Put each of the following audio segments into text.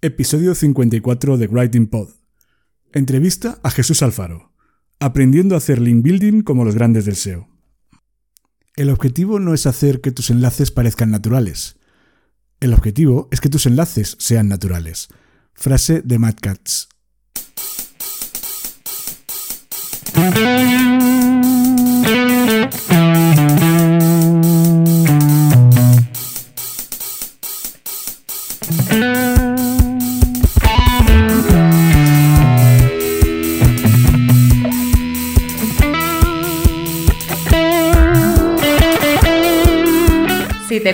Episodio 54 de Writing Pod. Entrevista a Jesús Alfaro. Aprendiendo a hacer link building como los grandes del SEO. El objetivo no es hacer que tus enlaces parezcan naturales. El objetivo es que tus enlaces sean naturales. Frase de Matt Katz.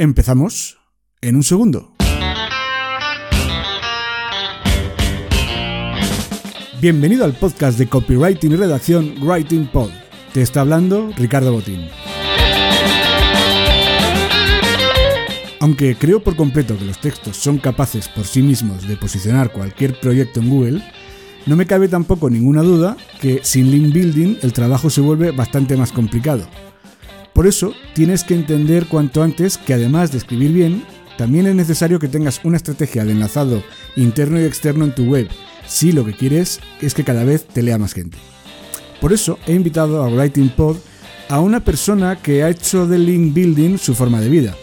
Empezamos en un segundo. Bienvenido al podcast de copywriting y redacción Writing Pod. Te está hablando Ricardo Botín. Aunque creo por completo que los textos son capaces por sí mismos de posicionar cualquier proyecto en Google, no me cabe tampoco ninguna duda que sin link building el trabajo se vuelve bastante más complicado. Por eso, tienes que entender cuanto antes que además de escribir bien, también es necesario que tengas una estrategia de enlazado interno y externo en tu web, si lo que quieres es que cada vez te lea más gente. Por eso he invitado a Writing Pod a una persona que ha hecho del link building su forma de vida.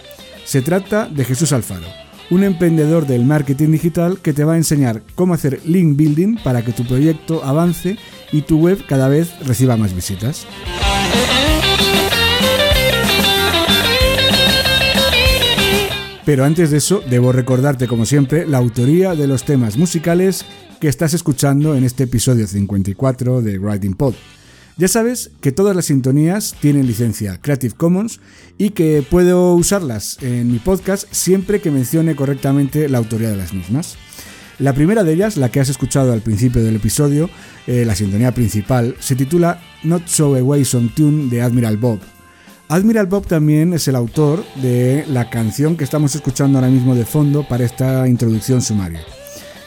Se trata de Jesús Alfaro, un emprendedor del marketing digital que te va a enseñar cómo hacer link building para que tu proyecto avance y tu web cada vez reciba más visitas. Pero antes de eso, debo recordarte, como siempre, la autoría de los temas musicales que estás escuchando en este episodio 54 de Writing Pod. Ya sabes que todas las sintonías tienen licencia Creative Commons y que puedo usarlas en mi podcast siempre que mencione correctamente la autoría de las mismas. La primera de ellas, la que has escuchado al principio del episodio, eh, la sintonía principal, se titula Not So Away Some Tune de Admiral Bob, Admiral Bob también es el autor de la canción que estamos escuchando ahora mismo de fondo para esta introducción sumaria.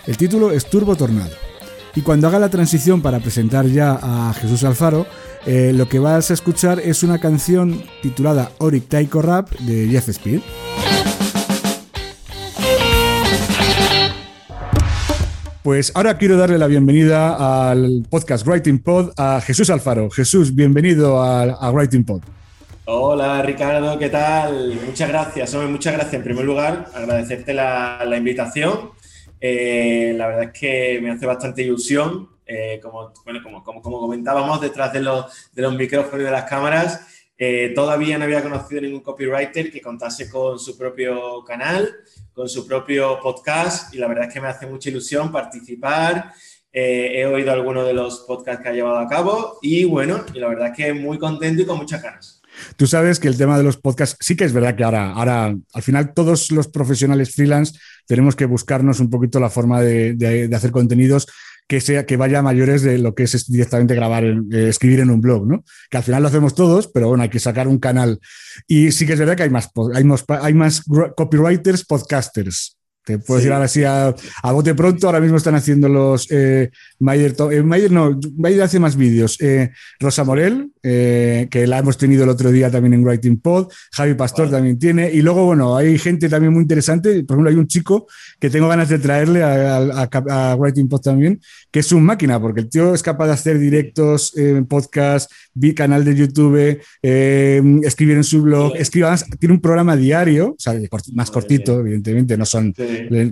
El título es Turbo Tornado. Y cuando haga la transición para presentar ya a Jesús Alfaro, eh, lo que vas a escuchar es una canción titulada Oric Taiko Rap de Jeff Speed. Pues ahora quiero darle la bienvenida al podcast Writing Pod a Jesús Alfaro. Jesús, bienvenido a, a Writing Pod. Hola Ricardo, ¿qué tal? Muchas gracias, hombre, muchas gracias. En primer lugar, agradecerte la, invitación. Eh, la verdad es que me hace bastante ilusión. Eh, como, bueno, como, comentábamos, detrás de los, de los micrófonos y de las cámaras, eh, todavía no había conocido ningún copywriter que contase con su propio canal, con su propio podcast, y la verdad es que me hace mucha ilusión participar. he oído algunos de los podcasts que ha llevado a cabo y bueno, y la verdad es que muy contento y con muchas ganas. Tú sabes que el tema de los podcasts, sí que es verdad que ahora, ahora al final todos los profesionales freelance tenemos que buscarnos un poquito la forma de, de, de hacer contenidos que sea que vaya a mayores de lo que es directamente grabar, eh, escribir en un blog, ¿no? Que al final lo hacemos todos, pero bueno, hay que sacar un canal. Y sí que es verdad que hay más, hay más, hay más copywriters, podcasters. Te puedo sí. decir ahora sí a, a, bote pronto, ahora mismo están haciendo los eh, Mayer, eh, Mayer no, Mayer hace más vídeos. Eh, Rosa Morel, eh, que la hemos tenido el otro día también en Writing Pod. Javi Pastor también tiene. Y luego, bueno, hay gente también muy interesante. Por ejemplo, hay un chico que tengo ganas de traerle a, Writing Pod también, que es un máquina, porque el tío es capaz de hacer directos, en podcast, canal de YouTube, eh, escribir en su blog, escribe, tiene un programa diario, o sea, más cortito, evidentemente, no son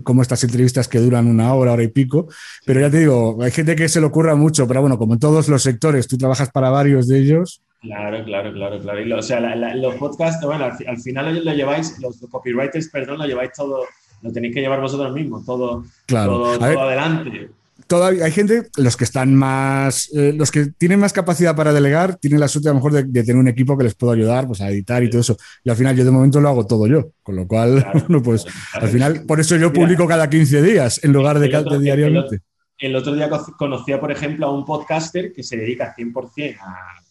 como estas entrevistas que duran una hora, hora y pico, pero ya te digo, hay gente que se le ocurra mucho, pero bueno, como en todos los sectores, tú trabajas para varios de ellos. Claro, claro, claro, claro. o sea, los podcasts, bueno, al, final lo lleváis, los copywriters, perdón, lo lleváis todo, lo tenéis que llevar vosotros mismos, todo, todo, adelante. Todavía hay gente, los que están más, eh, los que tienen más capacidad para delegar, tienen la suerte a lo mejor de, tener un equipo que les pueda ayudar pues, a editar y todo eso. Y al final yo de momento lo hago todo yo, con lo cual, bueno, pues al final, por eso yo publico cada 15 días en lugar de, cada diariamente. El otro día conocía, por ejemplo, a un podcaster que se dedica 100% a, a,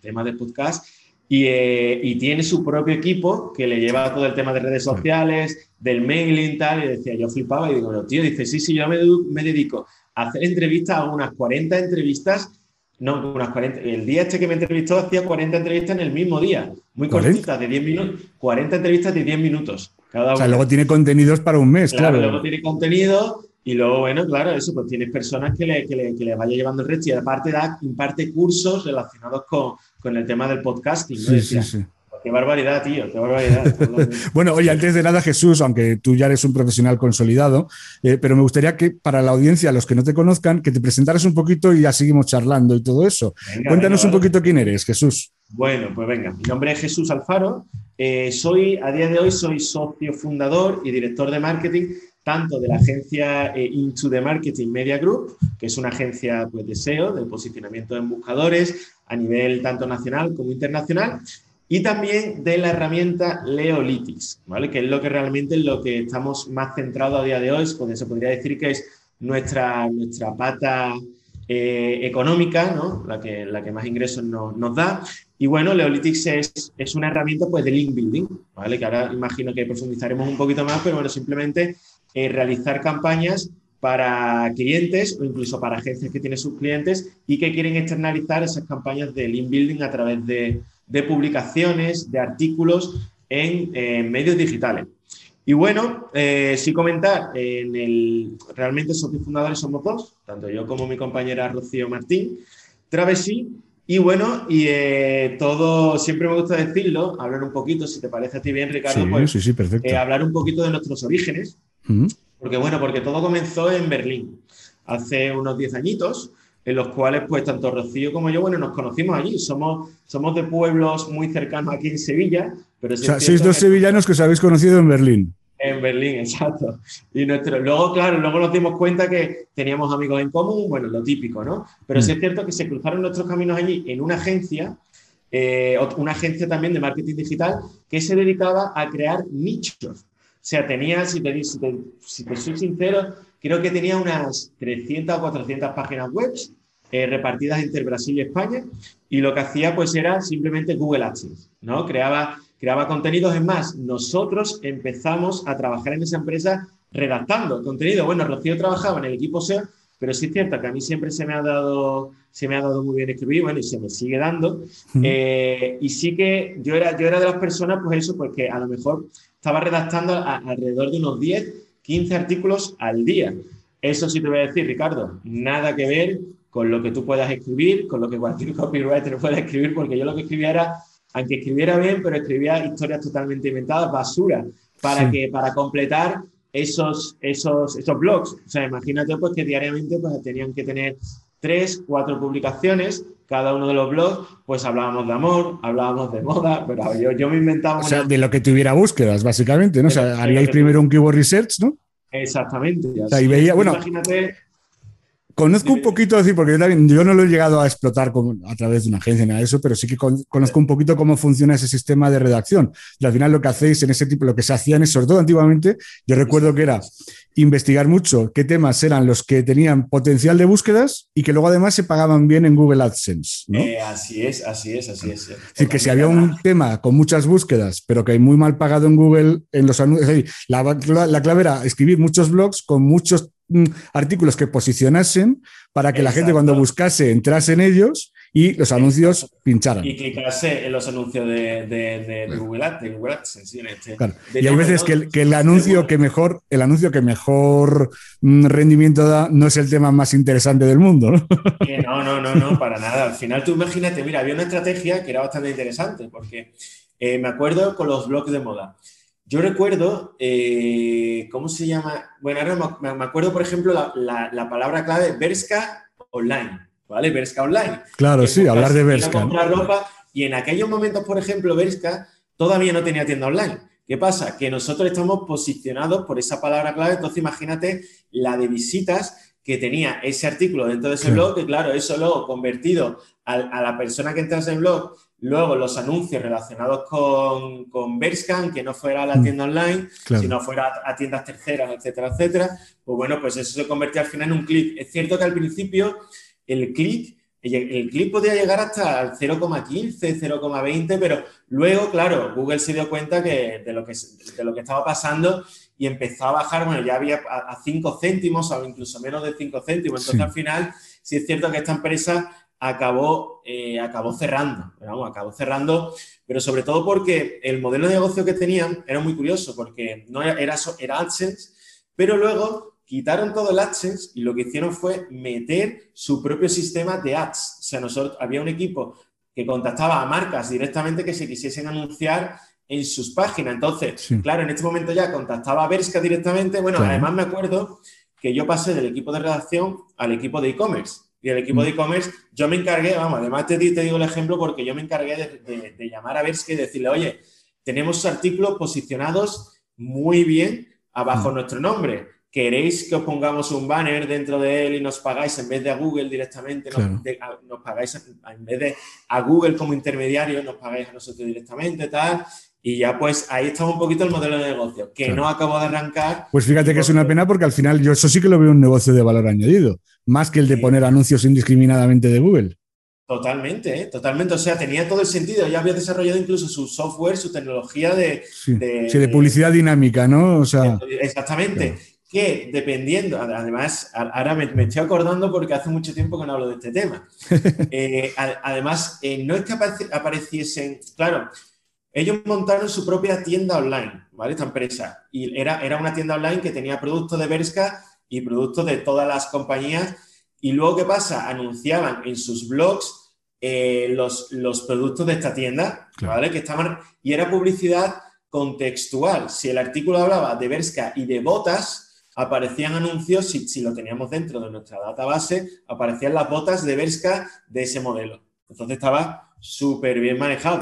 temas de podcast eh, y, tiene su propio equipo que le lleva todo el tema de redes sociales, del mailing y tal. Y decía, yo flipaba y digo, tío, dice, sí, sí, yo me, dedico a hacer entrevistas, a unas 40 entrevistas no, unas 40. El día este que me entrevistó hacía 40 entrevistas en el mismo día, muy cortitas, de 10 minutos. 40 entrevistas de 10 minutos cada O sea, luego tiene contenidos para un mes, claro. Luego tiene contenido y luego, bueno, claro, eso, pues tienes personas que le, que le, que le vaya llevando el resto y aparte da, imparte cursos relacionados con, con el tema del podcasting. Sí, sí, sí. Qué barbaridad, tío, qué barbaridad. bueno, oye, antes de nada, Jesús, aunque tú ya eres un profesional consolidado, eh, pero me gustaría que para la audiencia, los que no te conozcan, que te presentaras un poquito y ya seguimos charlando y todo eso. Cuéntanos un poquito quién eres, Jesús. Bueno, pues venga, mi nombre es Jesús Alfaro. Eh, soy, a día de hoy, soy socio fundador y director de marketing tanto de la agencia eh, Into the Marketing Media Group, que es una agencia pues, de SEO, de posicionamiento en buscadores a nivel tanto nacional como internacional, y también de la herramienta Leolitics, ¿vale? que es lo que realmente es lo que estamos más centrados a día de hoy, porque se podría decir que es nuestra, nuestra pata eh, económica, ¿no? la, que, la que más ingresos nos da. Y bueno, Leolitics es, es, una herramienta pues, de link building, ¿vale? que ahora imagino que profundizaremos un poquito más, pero bueno, simplemente eh, realizar campañas para clientes o incluso para agencias que tienen sus clientes y que quieren externalizar esas campañas de link building a través de, publicaciones, de artículos en medios digitales. Y bueno, eh, sí comentar, en el, realmente socios fundadores somos dos, tanto yo como mi compañera Rocío Martín, Travesí, y bueno, y eh, todo, siempre me gusta decirlo, hablar un poquito, si te parece a ti bien, Ricardo, pues, sí, sí, perfecto. Eh, hablar un poquito de nuestros orígenes, porque bueno, porque todo comenzó en Berlín, hace unos 10 añitos, en los cuales pues tanto Rocío como yo, bueno, nos conocimos allí, somos, somos de pueblos muy cercanos aquí en Sevilla, pero... o sea, sois dos sevillanos que os habéis conocido en Berlín. En Berlín, exacto. Y nuestro, luego, claro, luego nos dimos cuenta que teníamos amigos en común, bueno, lo típico, ¿no? Pero sí es mm. cierto que se cruzaron nuestros caminos allí en una agencia, eh, una agencia también de marketing digital, que se dedicaba a crear nichos. Sea, tenía, si te, si si te soy sincero, creo que tenía unas 300 o 400 páginas web eh, repartidas entre Brasil y España, y lo que hacía pues era simplemente Google AdSense, ¿no? Creaba, creaba contenidos, es más, nosotros empezamos a trabajar en esa empresa redactando contenido. Bueno, Rocío trabajaba en el equipo SEO, pero sí es cierto que a mí siempre se me ha dado, se me ha dado muy bien escribir, bueno, y se me sigue dando. Eh, y sí que yo era, yo era de las personas, pues eso, porque a lo mejor estaba redactando alrededor de unos 10, 15 artículos al día. Eso sí te voy a decir, Ricardo, nada que ver con lo que tú puedas escribir, con lo que cualquier copywriter pueda escribir, porque yo lo que escribía era, aunque escribiera bien, pero escribía historias totalmente inventadas, basura, para, que, para completar esos, esos, esos blogs. O sea, imagínate pues que diariamente pues, tenían que tener tres, cuatro publicaciones, cada uno de los blogs, pues hablábamos de amor, hablábamos de moda, pero yo, yo me inventaba... O sea, de lo que tuviera búsquedas, básicamente, ¿no? O sea, haríais primero un keyword research, ¿no? Exactamente. O sea, y veía, bueno, imagínate Conozco un poquito, decir, porque yo también yo no lo he llegado a explotar a través de una agencia ni nada de eso, pero sí que conozco un poquito cómo funciona ese sistema de redacción. Y al final lo que hacéis en ese tipo, lo que se hacían es, sobre todo antiguamente, yo recuerdo que era investigar mucho qué temas eran los que tenían potencial de búsquedas y que luego además se pagaban bien en Google AdSense. ¿no? Eh, así es, así es, así es. Es decir, que si había un tema con muchas búsquedas, pero que hay muy mal pagado en Google, en los anuncios, la, la clave era escribir muchos blogs con muchos artículos que posicionasen para que la gente cuando buscase entrase en ellos y los anuncios pincharan. Y clicarse en los anuncios de, Google Ads, de Google Ads en este. y hay veces que el, anuncio que mejor, el anuncio que mejor mm, rendimiento da no es el tema más interesante del mundo, ¿no? no, no, no, no, para nada. Al final tú imagínate, mira, había una estrategia que era bastante interesante, porque eh, me acuerdo con los blogs de moda. Yo recuerdo, eh, ¿cómo se llama? Bueno, ahora me, acuerdo, por ejemplo, la, palabra clave Berska Online, ¿vale? Berska Online. Claro, sí, hablar de Berska. ropa y en aquellos momentos, por ejemplo, Berska todavía no tenía tienda online. ¿Qué pasa? Que nosotros estamos posicionados por esa palabra clave, entonces imagínate la de visitas que tenía ese artículo dentro de ese blog, que claro, eso luego convertido a, a la persona que entra en ese blog Luego los anuncios relacionados con, con Berscan, que no fuera a la mm. tienda online, sino fuera a, tiendas terceras, etcétera, etcétera. Pues bueno, pues eso se convirtió al final en un clic. Es cierto que al principio el clic, el, clic podía llegar hasta el 0,15, 0,20, pero luego, claro, Google se dio cuenta que de, lo que, de lo que estaba pasando y empezó a bajar, bueno, ya había a 5 céntimos o incluso menos de 5 céntimos. Entonces al final, sí es cierto que esta empresa acabó, eh, acabó cerrando, vamos, acabó cerrando, pero sobre todo porque el modelo de negocio que tenían era muy curioso, porque no era, era, AdSense, pero luego quitaron todo el AdSense y lo que hicieron fue meter su propio sistema de ads. O sea, nosotros, había un equipo que contactaba a marcas directamente que se quisiesen anunciar en sus páginas. Entonces, claro, en este momento ya contactaba a Berska directamente. Bueno, además me acuerdo que yo pasé del equipo de redacción al equipo de e-commerce y el equipo de mm. e-commerce, yo me encargué, vamos, además te, te, digo el ejemplo porque yo me encargué de, llamar a Versky y decirle, oye, tenemos artículos posicionados muy bien abajo mm. nuestro nombre. ¿Queréis que os pongamos un banner dentro de él y nos pagáis en vez de a Google directamente? Nos, pagáis en vez de a Google como intermediario, nos pagáis a nosotros directamente, tal. Y ya pues ahí está un poquito el modelo de negocio, que no acabo de arrancar. Pues fíjate que es una pena porque al final yo eso sí que lo veo un negocio de valor añadido, más que el de poner anuncios indiscriminadamente de Google. Totalmente, ¿eh? totalmente. O sea, tenía todo el sentido. Ya había desarrollado incluso su software, su tecnología de... Sí, de, publicidad dinámica, ¿no? O sea, exactamente. Que dependiendo, además, ahora me, estoy acordando porque hace mucho tiempo que no hablo de este tema. Eh, además, eh, no es que apareciesen, claro, ellos montaron su propia tienda online, ¿vale? Esta empresa. Y era, era una tienda online que tenía productos de Berska y productos de todas las compañías. Y luego, ¿qué pasa? Anunciaban en sus blogs eh, los, los, productos de esta tienda, ¿vale? Que estaban, y era publicidad contextual. Si el artículo hablaba de Berska y de botas, aparecían anuncios, si, si lo teníamos dentro de nuestra database, aparecían las botas de Berska de ese modelo. Entonces estaba súper bien manejado,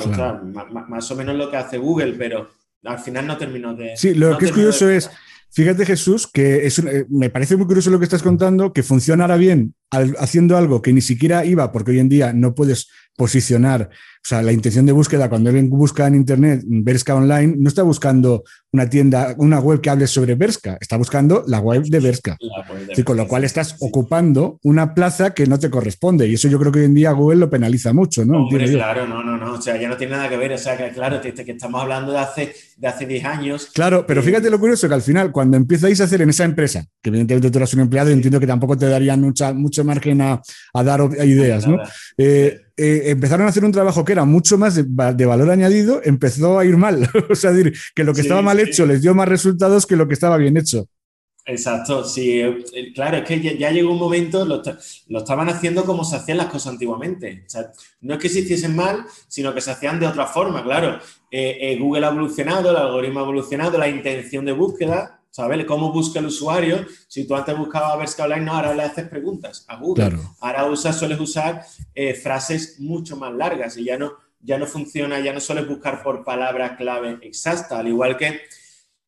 más o menos lo que hace Google, pero al final no terminó de... Sí, lo que es curioso es, fíjate Jesús, que es, eh, me parece muy curioso lo que estás contando, que funcionara bien haciendo algo que ni siquiera iba, porque hoy en día no puedes posicionar o sea, la intención de búsqueda, cuando alguien busca en Internet Berska Online, no está buscando una tienda, una web que hable sobre Berska, está buscando la web de Berska. con lo cual estás ocupando una plaza que no te corresponde. Y eso yo creo que hoy en día Google lo penaliza mucho, ¿no? claro, no, no, no. O sea, ya no tiene nada que ver. O sea, que claro, que, que estamos hablando de hace, de hace 10 años. Claro, pero fíjate lo curioso que al final, cuando empiezas a hacer en esa empresa, que evidentemente tú eres un empleado y entiendo que tampoco te darían mucha, mucho margen a, dar ideas, ¿no? Eh, eh, empezaron a hacer un trabajo que era mucho más de, valor añadido, empezó a ir mal. o sea, decir, que lo que estaba mal hecho les dio más resultados que lo que estaba bien hecho. Exacto, sí, eh, claro, es que ya, llegó un momento, lo, estaban haciendo como se hacían las cosas antiguamente. O sea, no es que se hiciesen mal, sino que se hacían de otra forma, claro. Eh, Google ha evolucionado, el algoritmo ha evolucionado, la intención de búsqueda ¿sabes? ¿Cómo busca el usuario? Si tú antes buscabas Berska Online, no, ahora le haces preguntas a Google. Ahora usas, sueles usar eh, frases mucho más largas y ya no, ya no funciona, ya no sueles buscar por palabra clave exacta, al igual que,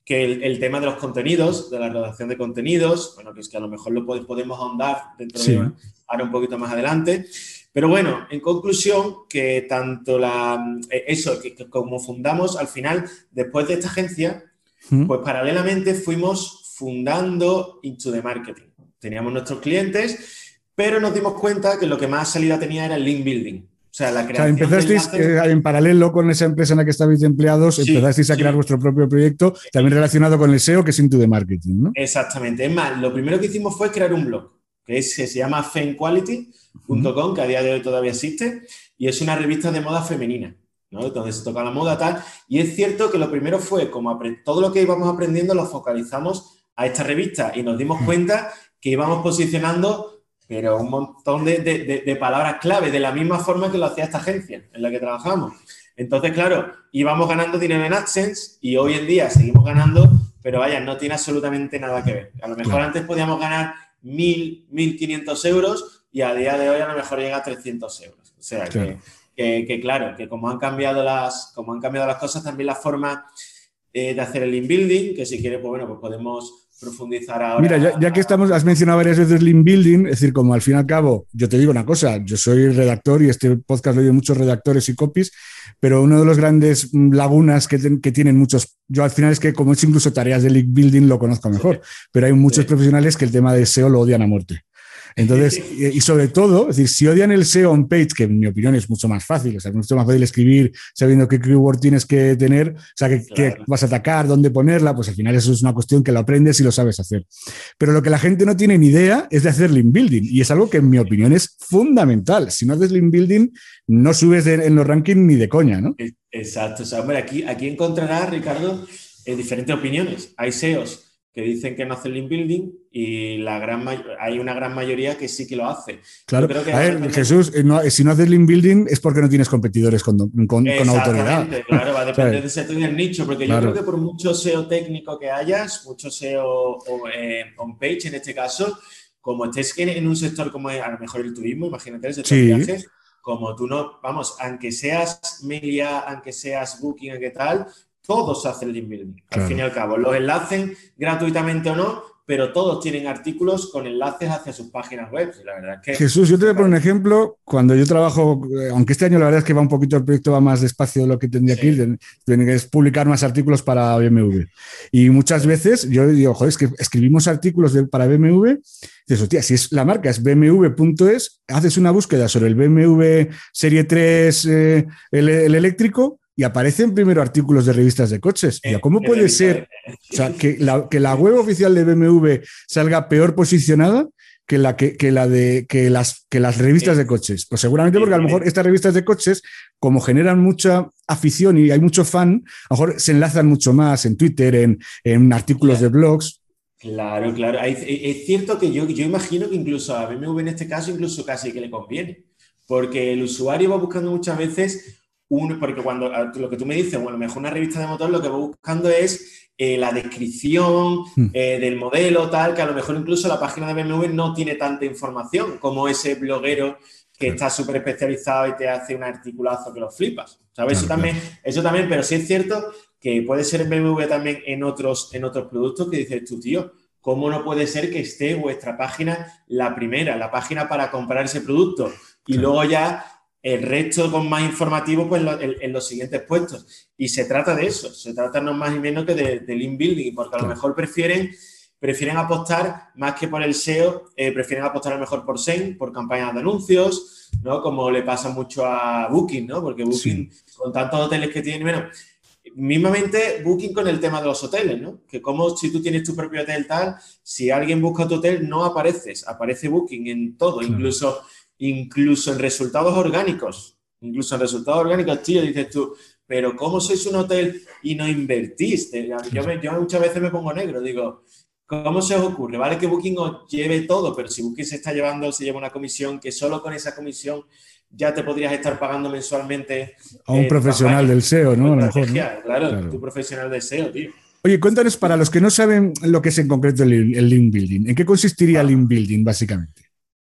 que el, tema de los contenidos, de la redacción de contenidos, bueno, que es que a lo mejor lo podemos ahondar dentro de ahora un poquito más adelante. Pero bueno, en conclusión, que tanto la, eh, eso, que como fundamos al final, después de esta agencia, pues paralelamente fuimos fundando Into the Marketing. Teníamos nuestros clientes, pero nos dimos cuenta que lo que más salida tenía era el link building. O sea, la creación. empezasteis eh, en paralelo con esa empresa en la que estabais empleados, empezasteis a crear vuestro propio proyecto, también relacionado con el SEO, que es Into the Marketing, ¿no? Exactamente. Es más, lo primero que hicimos fue crear un blog que, se llama FameQuality.com, que a día de hoy todavía existe, y es una revista de moda femenina. ¿No? Donde se toca la moda tal. Y es cierto que lo primero fue como todo lo que íbamos aprendiendo lo focalizamos a esta revista y nos dimos cuenta que íbamos posicionando pero un montón de, palabras clave, de la misma forma que lo hacía esta agencia en la que trabajamos. Entonces, claro, íbamos ganando dinero en AdSense y hoy en día seguimos ganando, pero vaya, no tiene absolutamente nada que ver. A lo mejor antes podíamos ganar 1.000, 1.500 euros y a día de hoy a lo mejor llega a 300 euros. O sea, Que, claro, que como han, cambiado las, como han cambiado las cosas, también la forma eh, de hacer el inbuilding, que si quiere, pues bueno, pues podemos profundizar ahora. Mira, ya, que estamos, has mencionado varias veces Lean Building, es decir, como al fin y al cabo, yo te digo una cosa, yo soy redactor y este podcast lo oyen muchos redactores y copies, pero uno de los grandes mm, lagunas que, tienen muchos, yo al final es que como es incluso tareas de Lean Building lo conozco mejor, pero hay muchos profesionales que el tema de SEO lo odian a muerte. Entonces, y sobre todo, es decir, si odian el SEO on page, que en mi opinión es mucho más fácil, o sea, es mucho más fácil escribir sabiendo qué keyword tienes que tener, o sea, qué, vas a atacar, dónde ponerla, pues al final eso es una cuestión que lo aprendes y lo sabes hacer. Pero lo que la gente no tiene ni idea es de hacer link building y es algo que en mi opinión es fundamental. Si no haces link building, no subes en los rankings ni de coña, ¿no? Exacto. O sea, hombre, aquí, aquí encontrarás, Ricardo, eh, diferentes opiniones. Hay SEOs que dicen que no hacen link building y la gran hay una gran mayoría que sí que lo hace. Claro, a ver, Jesús, eh, si no haces link building es porque no tienes competidores con, con, autoridad. Claro, va a depender de sector y del nicho, porque yo creo que por mucho SEO técnico que hayas, mucho SEO eh, on page en este caso, como estés en un sector como a lo mejor el turismo, imagínate el sector de viajes, como tú no, vamos, aunque seas media, aunque seas booking, aunque tal, todos hacen link building, al fin y al cabo. Los enlacen gratuitamente o no, pero todos tienen artículos con enlaces hacia sus páginas web. La verdad que, Jesús, yo te voy a poner un ejemplo. Cuando yo trabajo, eh, aunque este año la verdad es que va un poquito, el proyecto va más despacio de lo que tendría que ir, tiene que publicar más artículos para BMW. Y muchas veces yo digo, joder, es que escribimos artículos para BMW. Dices, hostia, si es, la marca es bmw.es, haces una búsqueda sobre el BMW Serie 3, eh, el eléctrico, y aparecen primero artículos de revistas de coches. ¿Cómo puede ser que, la, que la web oficial de BMW salga peor posicionada que, la, que, la de, que, las, que las revistas de coches? Pues seguramente porque a lo mejor estas revistas de coches, como generan mucha afición y hay mucho fan, a lo mejor se enlazan mucho más en Twitter, en, en artículos de blogs. Claro, claro. Es cierto que yo, yo imagino que incluso a BMW en este caso, incluso casi que le conviene, porque el usuario va buscando muchas veces porque cuando lo que tú me dices, bueno, mejor una revista de motor lo que voy buscando es eh, la descripción hmm. eh, del modelo, tal, que a lo mejor incluso la página de BMW no tiene tanta información como ese bloguero que está súper especializado y te hace un articulazo que lo flipas. ¿Sabes? eso, también, eso también, pero sí es cierto que puede ser en BMW también en otros, en otros productos que dices tú, tío, ¿cómo no puede ser que esté vuestra página la primera, la página para comprar ese producto? Y luego ya el resto con más informativo pues, en, los siguientes puestos. Y se trata de eso, se trata no más y menos que de, de link building, porque a lo mejor prefieren, prefieren apostar más que por el SEO, eh, prefieren apostar a lo mejor por SEM, por campañas de anuncios, ¿no? Como le pasa mucho a Booking, ¿no? Porque Booking, con tantos hoteles que tiene, bueno, mismamente Booking con el tema de los hoteles, ¿no? Que como si tú tienes tu propio hotel tal, si alguien busca tu hotel no apareces, aparece Booking en todo, incluso incluso en resultados orgánicos, incluso en resultados orgánicos, tío, dices tú, pero ¿cómo sois un hotel y no invertiste? Yo, muchas veces me pongo negro, digo, ¿cómo se os ocurre? Vale que Booking os lleve todo, pero si Booking se está llevando, se lleva una comisión, que solo con esa comisión ya te podrías estar pagando mensualmente. A un eh, profesional del SEO, ¿no? Claro, tu profesional del SEO, tío. Oye, cuéntanos para los que no saben lo que es en concreto el, el link building. ¿En qué consistiría el link building, básicamente?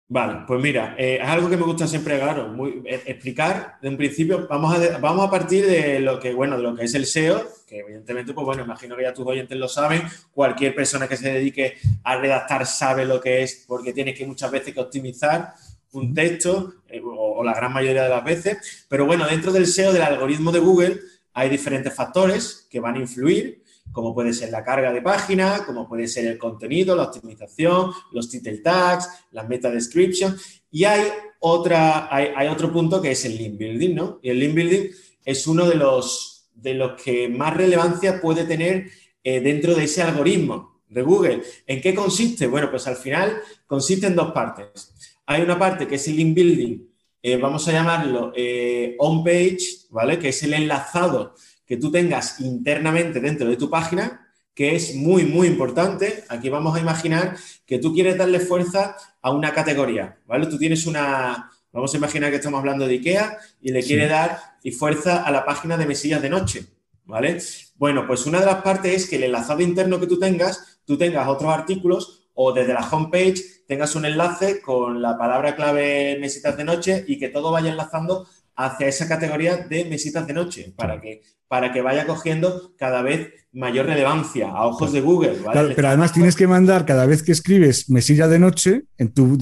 Vale, pues mira, eh, es algo que me gusta siempre, claro, muy, eh, explicar de un principio. Vamos a, vamos a partir de lo que, bueno, de lo que es el SEO, que evidentemente, pues bueno, imagino que ya tus oyentes lo saben. Cualquier persona que se dedique a redactar sabe lo que es, porque tiene que muchas veces que optimizar un texto, eh, o, o la gran mayoría de las veces. Pero bueno, dentro del SEO, del algoritmo de Google, hay diferentes factores que van a influir como puede ser la carga de página, como puede ser el contenido, la optimización, los title tags, la meta description. Y hay, otra, hay, otro punto que es el link building, ¿no? Y el link building es uno de los, de los que más relevancia puede tener eh, dentro de ese algoritmo. de Google. ¿En qué consiste? Bueno, pues al final consiste en dos partes. Hay una parte que es el link building, eh, vamos a llamarlo eh, on page, ¿vale? Que es el enlazado que tú tengas internamente dentro de tu página, que es muy, muy importante. Aquí vamos a imaginar que tú quieres darle fuerza a una categoría, ¿vale? Tú tienes una, vamos a imaginar que estamos hablando de IKEA y le quiere dar y fuerza a la página de mesillas de noche, ¿vale? Bueno, pues una de las partes es que el enlazado interno que tú tengas, tú tengas otros artículos o desde la homepage tengas un enlace con la palabra clave mesitas de noche y que todo vaya enlazando hacia esa categoría de mesitas de noche para que, para que vaya cogiendo cada vez mayor relevancia a ojos de Google. pero además tienes que mandar cada vez que escribes mesilla de noche en tu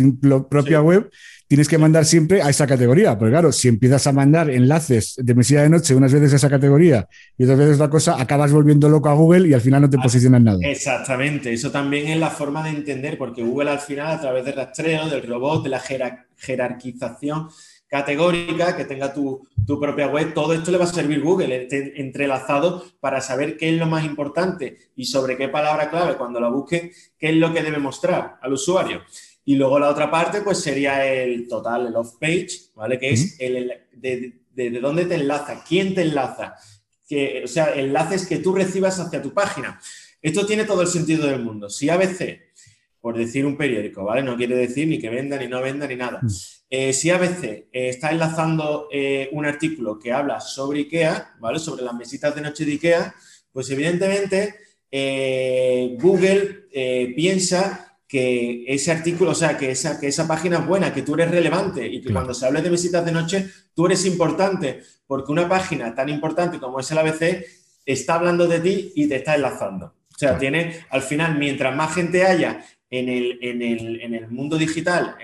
propia web, tienes que mandar siempre a esa categoría. Porque claro, si empiezas a mandar enlaces de mesilla de noche unas veces a esa categoría y otras veces otra cosa, acabas volviendo loco a Google y al final no te posicionan nada. Exactamente, eso también es la forma de entender, porque Google al final, a través del rastreo, del robot, de la jerarquización categórica, que tenga tu, propia web, todo esto le va a servir Google, entrelazado para saber qué es lo más importante y sobre qué palabra clave cuando la busque, qué es lo que debe mostrar al usuario. Y luego la otra parte, pues sería el total, el off-page, ¿vale? Que es el, de, de, dónde te enlaza, quién te enlaza, que, o sea, enlaces que tú recibas hacia tu página. Esto tiene todo el sentido del mundo. Si ABC, por decir un periódico, ¿vale? No quiere decir ni que venda, ni no venda, ni nada. Eh, si ABC eh, está enlazando eh, un artículo que habla sobre IKEA, ¿vale? Sobre las mesitas de noche de IKEA, pues evidentemente Google piensa que ese artículo, o sea, que esa, que esa página es buena, que tú eres relevante y que cuando se hable de visitas de noche, tú eres importante, porque una página tan importante como es el ABC está hablando de ti y te está enlazando. O sea, tiene, al final, mientras más gente haya en el, en el, en el mundo digital,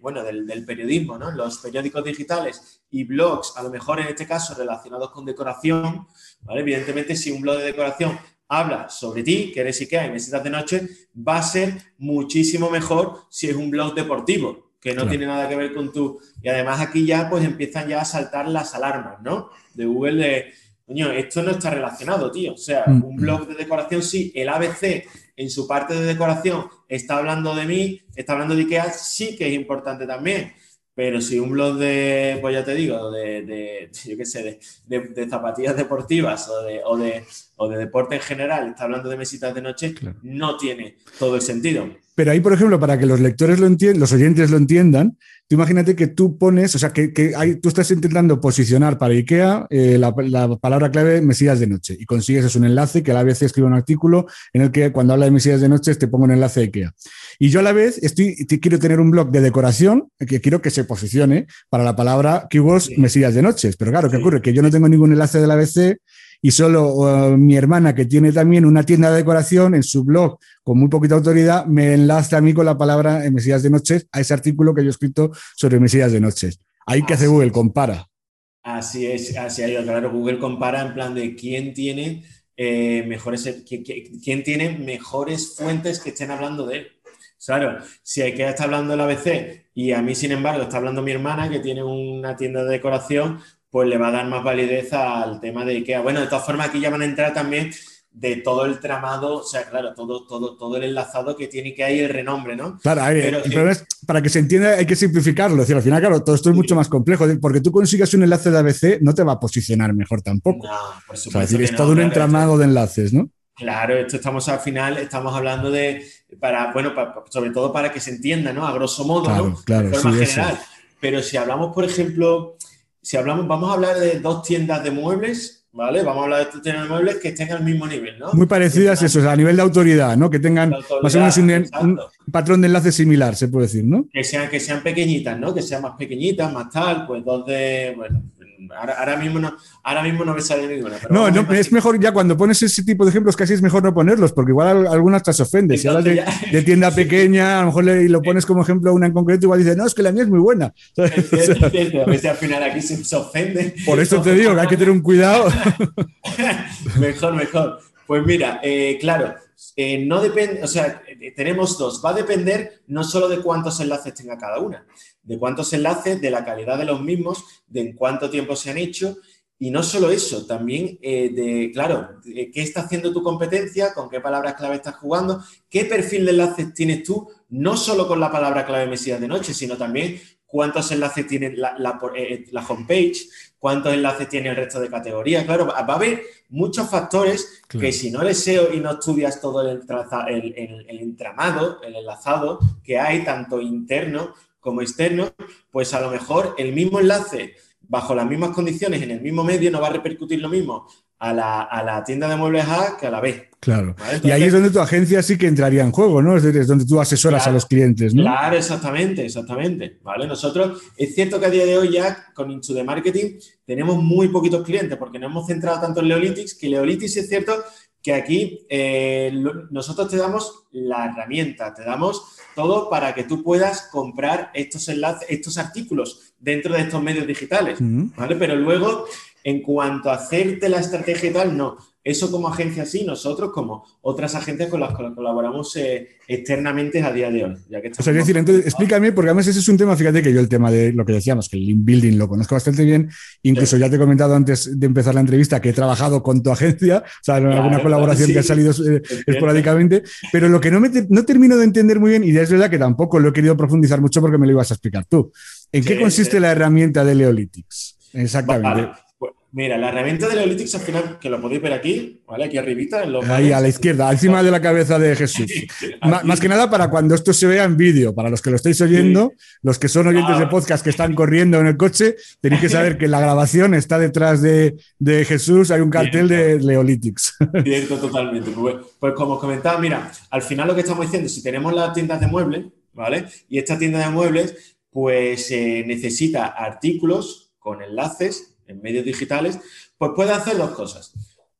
bueno, del, del, periodismo, ¿no? Los periódicos digitales y blogs, a lo mejor en este caso relacionados con decoración, ¿vale? Evidentemente, si un blog de decoración habla sobre ti, que eres IKEA y necesitas de noche, va a ser muchísimo mejor si es un blog deportivo, que no tiene nada que ver con tú. Y además aquí ya pues empiezan ya a saltar las alarmas, ¿no? De Google de, coño, esto no está relacionado, tío. O sea, mm. un blog de decoración sí, el ABC en su parte de decoración está hablando de mí, está hablando de IKEA, sí que es importante también. Pero si un blog de, pues ya te digo, de, de yo qué sé, de, zapatillas deportivas o de, o, de, o de deporte en general está hablando de mesitas de noche, no tiene todo el sentido. Pero ahí, por ejemplo, para que los lectores lo entiendan, los oyentes lo entiendan, tú imagínate que tú pones, o sea, que, que tú estás intentando posicionar para IKEA eh, la, palabra clave mesías de noche y consigues es un enlace que a la vez escribe un artículo en el que cuando habla de mesías de noche te pongo un enlace de IKEA. Y yo a la vez estoy, quiero tener un blog de decoración que quiero que se posicione para la palabra keywords mesías de noche. Pero claro, ¿qué ocurre? Que yo no tengo ningún enlace de la ABC y solo uh, mi hermana, que tiene también una tienda de decoración, en su blog, con muy poquita autoridad, me enlaza a mí con la palabra Mesías de Noches a ese artículo que yo he escrito sobre Mesías de Noches. Ahí que hace Google, compara. Así es, así ha ido, claro. Google compara en plan de quién tiene eh, mejores, quién, tiene mejores fuentes que estén hablando de él. Claro, si hay que está hablando el ABC y a mí, sin embargo, está hablando mi hermana que tiene una tienda de decoración, pues le va a dar más validez al tema de IKEA. Bueno, de todas formas, aquí ya van a entrar también de todo el tramado, o sea, claro, todo, todo, todo el enlazado que tiene que hay el renombre, ¿no? Claro, Pero, el problema es, para que se entienda hay que simplificarlo. Es decir, al final, claro, todo esto es mucho más complejo, porque tú consigas un enlace de ABC, no te va a posicionar mejor tampoco. No, por supuesto. es decir, es todo un entramado de enlaces, ¿no? Claro, esto estamos al final, estamos hablando de, para, bueno, sobre todo para que se entienda, ¿no? A grosso modo, ¿no? Claro, de forma general. Pero si hablamos, por ejemplo, si hablamos, vamos a hablar de dos tiendas de muebles, ¿vale? Vamos a hablar de dos tiendas de muebles que estén al mismo nivel, ¿no? Muy parecidas, eso, a nivel de autoridad, ¿no? Que tengan más o menos un, patrón de enlace similar, se puede decir, ¿no? Que sean, que sean pequeñitas, ¿no? Que sean más pequeñitas, más tal, pues dos de, bueno, Ahora, mismo no, ahora mismo no me sale ninguna. no, no es mejor ya cuando pones ese tipo de ejemplos, casi es mejor no ponerlos, porque igual algunas te ofendes. Si hablas de, tienda pequeña, a lo mejor le, lo pones como ejemplo una en concreto, igual dices, no, es que la mía es muy buena. Es cierto, es cierto. A veces al final aquí se, ofende. Por eso te digo que hay que tener un cuidado. mejor, mejor. Pues mira, eh, claro, eh, no depende, o sea, eh, tenemos dos. Va a depender no solo de cuántos enlaces tenga cada una, de cuántos enlaces, de la calidad de los mismos, de en cuánto tiempo se han hecho Y no solo eso, también eh, de, claro, qué está haciendo tu competencia, con qué palabras clave estás jugando, qué perfil de enlaces tienes tú, no solo con la palabra clave Mesías de noche, sino también cuántos enlaces tiene la, la, eh, la, homepage, cuántos enlaces tiene el resto de categorías. Claro, va a haber muchos factores que si no eres SEO y no estudias todo el, el, el, el, entramado, el enlazado que hay, tanto interno como externo, pues a lo mejor el mismo enlace bajo las mismas condiciones en el mismo medio no va a repercutir lo mismo a la, tienda de muebles A que a la B. Claro. y ahí es donde tu agencia sí que entraría en juego, ¿no? Es donde tú asesoras a los clientes, ¿no? Claro, exactamente, exactamente. ¿Vale? Nosotros, es cierto que a día de hoy ya con Into the Marketing tenemos muy poquitos clientes porque nos hemos centrado tanto en Leolitics, que Leolitics es cierto que aquí eh, nosotros te damos la herramienta, te damos todo para que tú puedas comprar estos enlaces, estos artículos dentro de estos medios digitales, ¿vale? Pero luego en cuanto a hacerte la estrategia y tal, no. Eso como agencia sí, nosotros como otras agencias con las que colaboramos eh, externamente a día de hoy. Ya que o sea, decir, entonces explícame, porque además ese es un tema, fíjate que yo el tema de lo que decíamos, que el link building lo conozco bastante bien, incluso ya te he comentado antes de empezar la entrevista que he trabajado con tu agencia, o sea, en alguna colaboración que ha salido eh, esporádicamente, pero lo que no, me no termino de entender muy bien, y es verdad que tampoco lo he querido profundizar mucho porque me lo ibas a explicar tú, ¿en qué consiste la herramienta de Leolitics? Exactamente. Mira, la herramienta de Leolitics al final, que lo podéis ver aquí, ¿vale? Aquí arribita. En Ahí, a la izquierda, encima de la cabeza de Jesús. más que nada para cuando esto se vea en vídeo, para los que lo estáis oyendo, los que son oyentes de podcast que están corriendo en el coche, tenéis que saber que la grabación está detrás de, Jesús, hay un cartel de Leolitics. Cierto, totalmente. Pues, pues, como os comentaba, mira, al final lo que estamos diciendo, si tenemos las tiendas de muebles, ¿vale? Y esta tienda de muebles, pues eh, necesita artículos con enlaces en medios digitales, pues puede hacer dos cosas.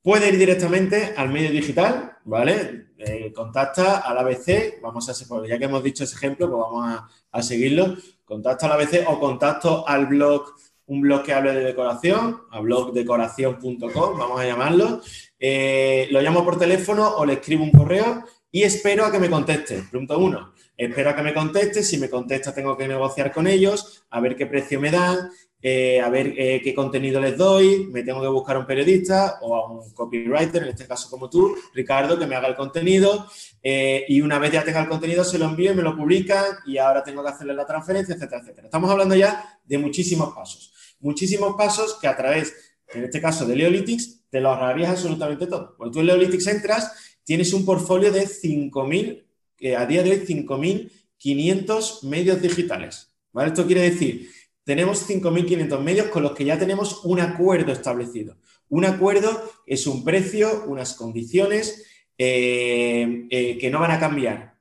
Puede ir directamente al medio digital, ¿vale? Eh, contacta al ABC, vamos a pues ya que hemos dicho ese ejemplo, pues vamos a, seguirlo. Contacta al ABC o contacto al blog, un blog que hable de decoración, a blogdecoración.com, vamos a llamarlo. Eh, lo llamo por teléfono o le escribo un correo y espero a que me conteste. Punto uno. Espero a que me conteste. Si me contesta, tengo que negociar con ellos, a ver qué precio me dan eh, a ver eh, qué contenido les doy, me tengo que buscar a un periodista o a un copywriter, en este caso como tú, Ricardo, que me haga el contenido eh, y una vez ya tenga el contenido se lo envío y me lo publican y ahora tengo que hacerle la transferencia, etcétera, etcétera. Estamos hablando ya de muchísimos pasos, muchísimos pasos que a través, en este caso de Leolitics, te lo ahorrarías absolutamente todo. Cuando tú en Leolitics entras, tienes un portfolio de 5.000, a día de hoy 5.500 medios digitales. ¿vale? Esto quiere decir tenemos 5.500 medios con los que ya tenemos un acuerdo establecido. Un acuerdo es un precio, unas condiciones eh, eh, que no van a cambiar.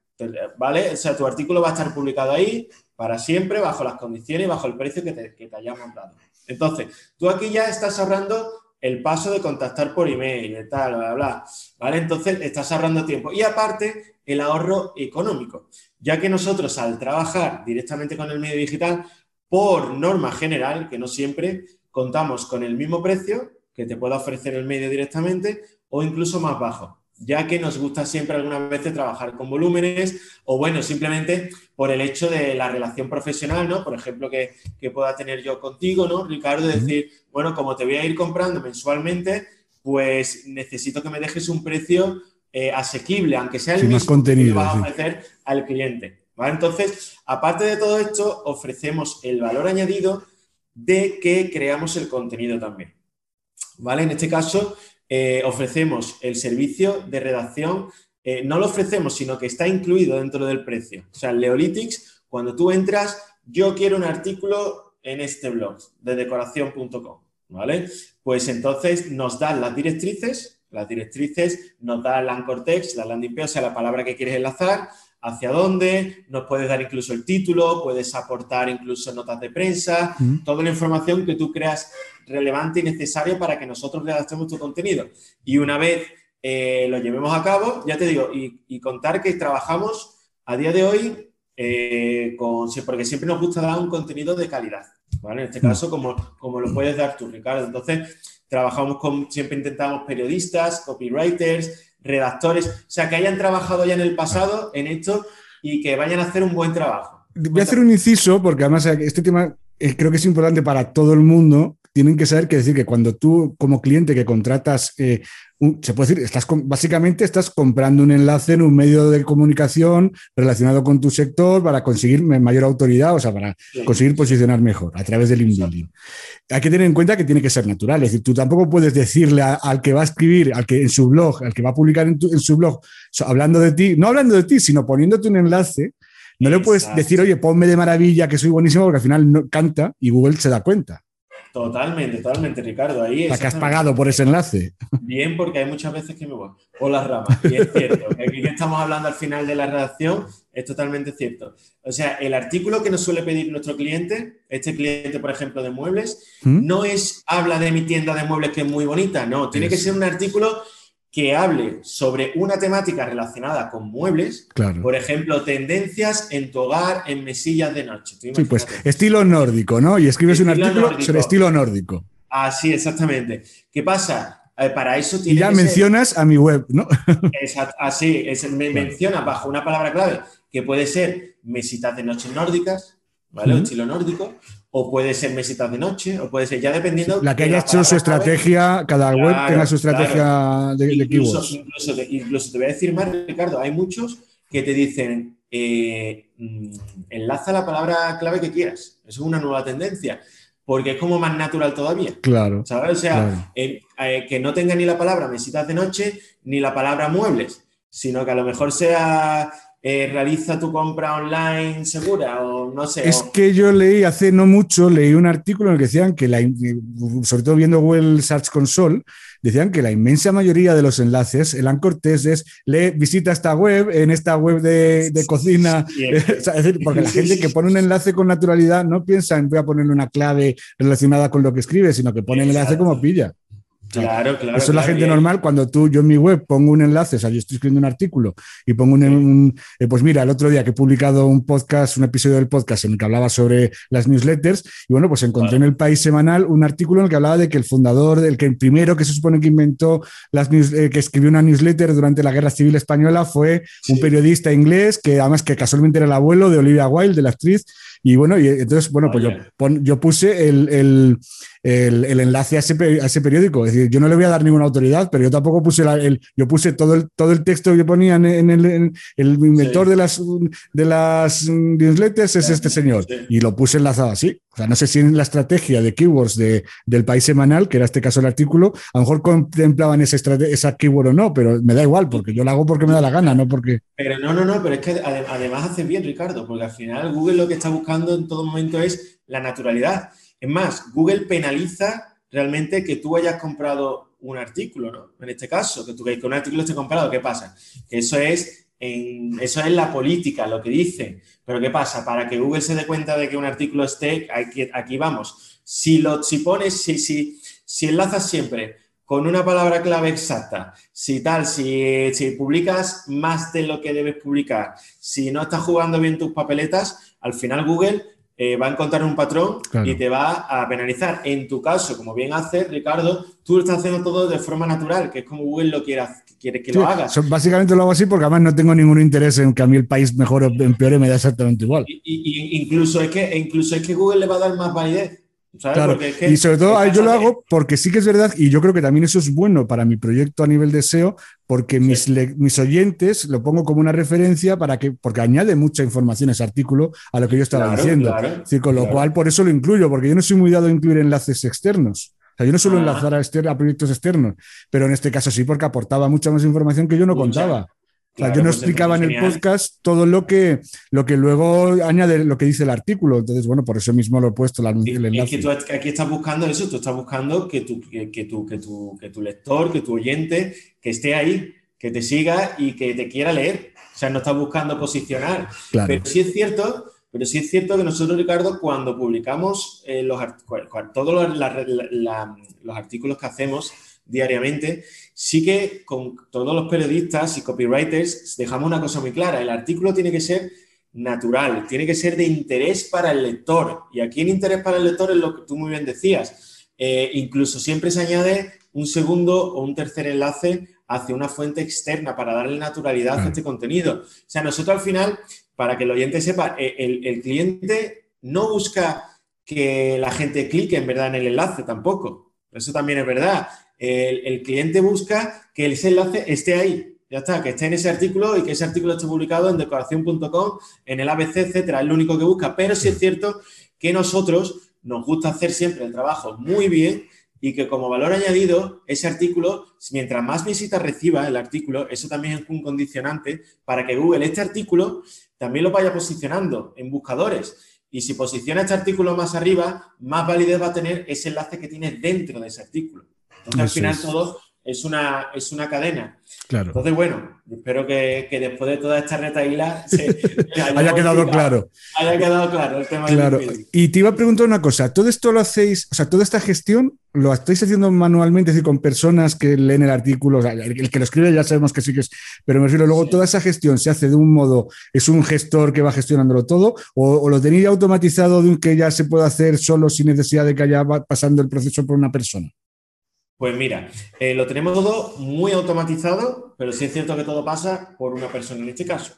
¿Vale? O sea, tu artículo va a estar publicado ahí para siempre, bajo las condiciones y bajo el precio que te, que te hayamos dado. Entonces, tú aquí ya estás ahorrando el paso de contactar por email, y tal, bla, bla, ¿vale? Entonces, estás ahorrando tiempo. Y aparte, el ahorro económico, ya que nosotros al trabajar directamente con el medio digital, por norma general, que no siempre, contamos con el mismo precio que te pueda ofrecer el medio directamente o incluso más bajo, ya que nos gusta siempre algunas veces trabajar con volúmenes o bueno, simplemente por el hecho de la relación profesional, ¿no? Por ejemplo, que, pueda tener yo contigo, ¿no, Ricardo? Decir, bueno, como te voy a ir comprando mensualmente, pues necesito que me dejes un precio eh, asequible, aunque sea el mismo que vas a ofrecer al cliente. Entonces, aparte de todo esto, ofrecemos el valor añadido de que creamos el contenido también. ¿Vale? En este caso, eh, ofrecemos el servicio de redacción, eh, no lo ofrecemos, sino que está incluido dentro del precio. O sea, el Leolitics, cuando tú entras, yo quiero un artículo en este blog de decoración.com, ¿vale? Pues entonces nos dan las directrices, las directrices nos da el anchor text, la landing page, o sea, la palabra que quieres enlazar, hacia dónde, nos puedes dar incluso el título, puedes aportar incluso notas de prensa, toda la información que tú creas relevante y necesaria para que nosotros redactemos tu contenido. Y una vez eh, lo llevemos a cabo, ya te digo, y, contar que trabajamos a día de hoy eh, con, porque siempre nos gusta dar un contenido de calidad, ¿vale? En este caso, como, como lo puedes dar tú, Ricardo. Entonces, trabajamos con, siempre intentamos periodistas, copywriters, redactores, o sea, que hayan trabajado ya en el pasado en esto y que vayan a hacer un buen trabajo. Voy a hacer un inciso porque además este tema eh, creo que es importante para todo el mundo tienen que saber que decir que cuando tú como cliente que contratas, eh, se puede decir, estás básicamente estás comprando un enlace en un medio de comunicación relacionado con tu sector para conseguir mayor autoridad, o sea, para conseguir posicionar mejor a través del inbuilding. Hay que tener en cuenta que tiene que ser natural, es decir, tú tampoco puedes decirle al que va a escribir, al que en su blog, al que va a publicar en, en su blog, hablando de ti, no hablando de ti, sino poniéndote un enlace, no le puedes decir, oye, ponme de maravilla que soy buenísimo, porque al final no canta y Google se da cuenta. Totalmente, totalmente, Ricardo. Ahí La que has pagado por ese enlace. Bien, porque hay muchas veces que me voy por las ramas. Y es cierto, aquí que estamos hablando al final de la redacción es totalmente cierto. O sea, el artículo que nos suele pedir nuestro cliente, este cliente, por ejemplo, de muebles, ¿Mm? no es habla de mi tienda de muebles que es muy bonita, no, tiene que ser un artículo que hable sobre una temática relacionada con muebles, por ejemplo, tendencias en tu hogar en mesillas de noche. Sí, pues estilo nórdico, ¿no? Y escribes un artículo sobre estilo nórdico. Así, exactamente. ¿Qué pasa? Eh, para eso tienes. Y ya mencionas a mi web, ¿no? Exacto, así, es, me menciona bajo una palabra clave que puede ser mesitas de noche nórdicas, ¿vale? Estilo nórdico, o puede ser mesitas de noche, o puede ser ya dependiendo. La que haya hecho su estrategia, cada web tenga su estrategia de, incluso, Incluso, te voy a decir más, Ricardo, hay muchos que te dicen, eh, mm, enlaza la palabra clave que quieras. Eso es una nueva tendencia, porque es como más natural todavía. Claro. ¿sabes? O sea, eh, que no tenga ni la palabra mesitas de noche, ni la palabra muebles, sino que a lo mejor sea eh, realiza tu compra online segura o no sé. Es que yo leí hace no mucho, leí un artículo en el que decían que, la, sobre todo viendo Google Search Console, decían que la inmensa mayoría de los enlaces, el anchor test es, lee, visita esta web, en esta web de, cocina, es decir, porque la gente que pone un enlace con naturalidad no piensa en voy a ponerle una clave relacionada con lo que escribe, sino que pone el enlace como pilla. Claro, claro. Eso es la gente normal. Cuando tú, yo en mi web pongo un enlace, o sea, yo estoy escribiendo un artículo y pongo un, eh, pues mira, el otro día que he publicado un podcast, un episodio del podcast en el que hablaba sobre las newsletters, y bueno, pues encontré en el País Semanal un artículo en el que hablaba de que el fundador, el que el primero que se supone que inventó las eh, que escribió una newsletter durante la Guerra Civil Española fue un periodista inglés que además que casualmente era el abuelo de Olivia Wilde, de la actriz, y bueno, y entonces, bueno, pues yo, yo puse el, el, el, enlace a ese, a ese, periódico. Es decir, yo no le voy a dar ninguna autoridad, pero yo tampoco puse el, yo puse todo el, todo el texto que ponía en, el, el inventor de, las, de las newsletters es este señor. Y lo puse enlazado así. O sea, no sé si en la estrategia de keywords de, del país semanal, que era este caso el artículo, a lo mejor contemplaban esa, esa keyword o no, pero me da igual, porque yo lo hago porque me da la gana, no porque. Pero no, no, no, pero es que además hace bien, Ricardo, porque al final Google lo que está buscando en todo momento es la naturalidad. Es más, Google penaliza realmente que tú hayas comprado un artículo, ¿no? En este caso, que, tú, que un artículo esté comprado, ¿qué pasa? Que eso es, eso es la política, lo que dice. Pero ¿qué pasa? Para que Google se dé cuenta de que un artículo esté, aquí, aquí vamos. Si, lo, si pones, si, si, si enlazas siempre con una palabra clave exacta, si tal, si, si publicas más de lo que debes publicar, si no estás jugando bien tus papeletas, al final Google eh, va a encontrar un patrón y te va a penalizar. En tu caso, como bien hace Ricardo, tú lo estás haciendo todo de forma natural, que es como Google lo quiere, quiere que lo hagas. Básicamente lo hago así porque además no tengo ningún interés en que a mí el país mejore o empeore, me da exactamente igual. Y, incluso, es que, incluso es que Google le va a dar más validez Claro. y sobre todo yo lo hago porque sí que es verdad, y yo creo que también eso es bueno para mi proyecto a nivel de SEO, porque mis, mis oyentes lo pongo como una referencia para que, porque añade mucha información ese artículo a lo que yo estaba diciendo. con lo cual, por eso lo incluyo, porque yo no soy muy dado a incluir enlaces externos. O sea, yo no suelo ah. enlazar a, a, proyectos externos, pero en este caso sí, porque aportaba mucha más información que yo no contaba yo no pues explicaba en el podcast todo lo que, lo que luego añade lo que dice el artículo. Entonces, bueno, por eso mismo lo he puesto la, el enlace. Es que tú aquí estás buscando eso, tú estás buscando que tu, que, que, tu, que, tu, que tu lector, que tu oyente, que esté ahí, que te siga y que te quiera leer. O sea, no estás buscando posicionar. Pero sí es cierto, pero sí es cierto que nosotros, Ricardo, cuando publicamos eh, los, todos los artículos que hacemos diariamente, sí que con todos los periodistas y copywriters dejamos una cosa muy clara. El artículo tiene que ser natural, tiene que ser de interés para el lector. Y aquí en interés para el lector es lo que tú muy bien decías. Eh, incluso siempre se añade un segundo o un tercer enlace hacia una fuente externa para darle naturalidad a este contenido. O sea, nosotros al final, para que el oyente sepa, eh, el cliente no busca que la gente clique en verdad en el enlace tampoco. Eso también es verdad. El, cliente busca que ese enlace esté ahí. Ya está, que esté en ese artículo y que ese artículo esté publicado en decoración.com, en el ABC, etcétera. Es lo único que busca. Pero sí es cierto que nosotros nos gusta hacer siempre el trabajo muy bien y que como valor añadido, ese artículo, mientras más visitas reciba el artículo, eso también es un condicionante para que Google este artículo también lo vaya posicionando en buscadores. Y si posiciona este artículo más arriba, más validez va a tener ese enlace que tiene dentro de ese artículo. Entonces, al final todo es una, es una cadena. Claro. Entonces, bueno, espero que, después de toda esta retaíla haya quedado claro. Haya quedado claro el tema claro. y te iba a preguntar una cosa, ¿todo esto lo hacéis, o sea, toda esta gestión lo estáis haciendo manualmente, es decir, con personas que leen el artículo, o sea, el, que lo escribe ya sabemos que sí que es, pero me refiero, luego toda esa gestión se hace de un modo, es un gestor que va gestionándolo todo, o, lo tenéis automatizado de un que ya se puede hacer solo sin necesidad de que haya pasando el proceso por una persona. Pues mira, eh, lo tenemos todo muy automatizado, pero sí es cierto que todo pasa por una persona en este caso.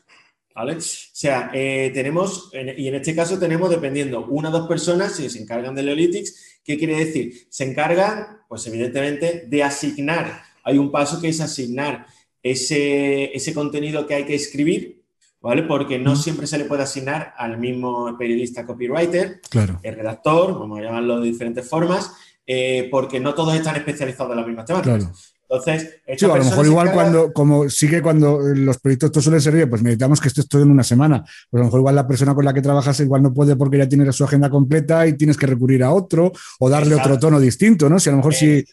¿Vale? O sea, eh, tenemos, y en este caso tenemos, dependiendo, una o dos personas que se encargan de Leolitics. ¿Qué quiere decir? Se encargan, pues evidentemente, de asignar. Hay un paso que es asignar ese, ese contenido que hay que escribir, ¿vale? Porque no siempre se le puede asignar al mismo periodista copywriter, claro. el redactor, vamos a llamarlo de diferentes formas, eh, porque no todos están especializados en las mismas temáticas. Entonces, sí, a lo mejor igual cuando, como sí que cuando los proyectos todos suelen servir, pues necesitamos que esto esté en una semana. Pues a lo mejor igual la persona con la que trabajas igual no puede porque ya tiene su agenda completa y tienes que recurrir a otro o darle otro tono distinto, ¿no? Si a lo mejor sí. Eh,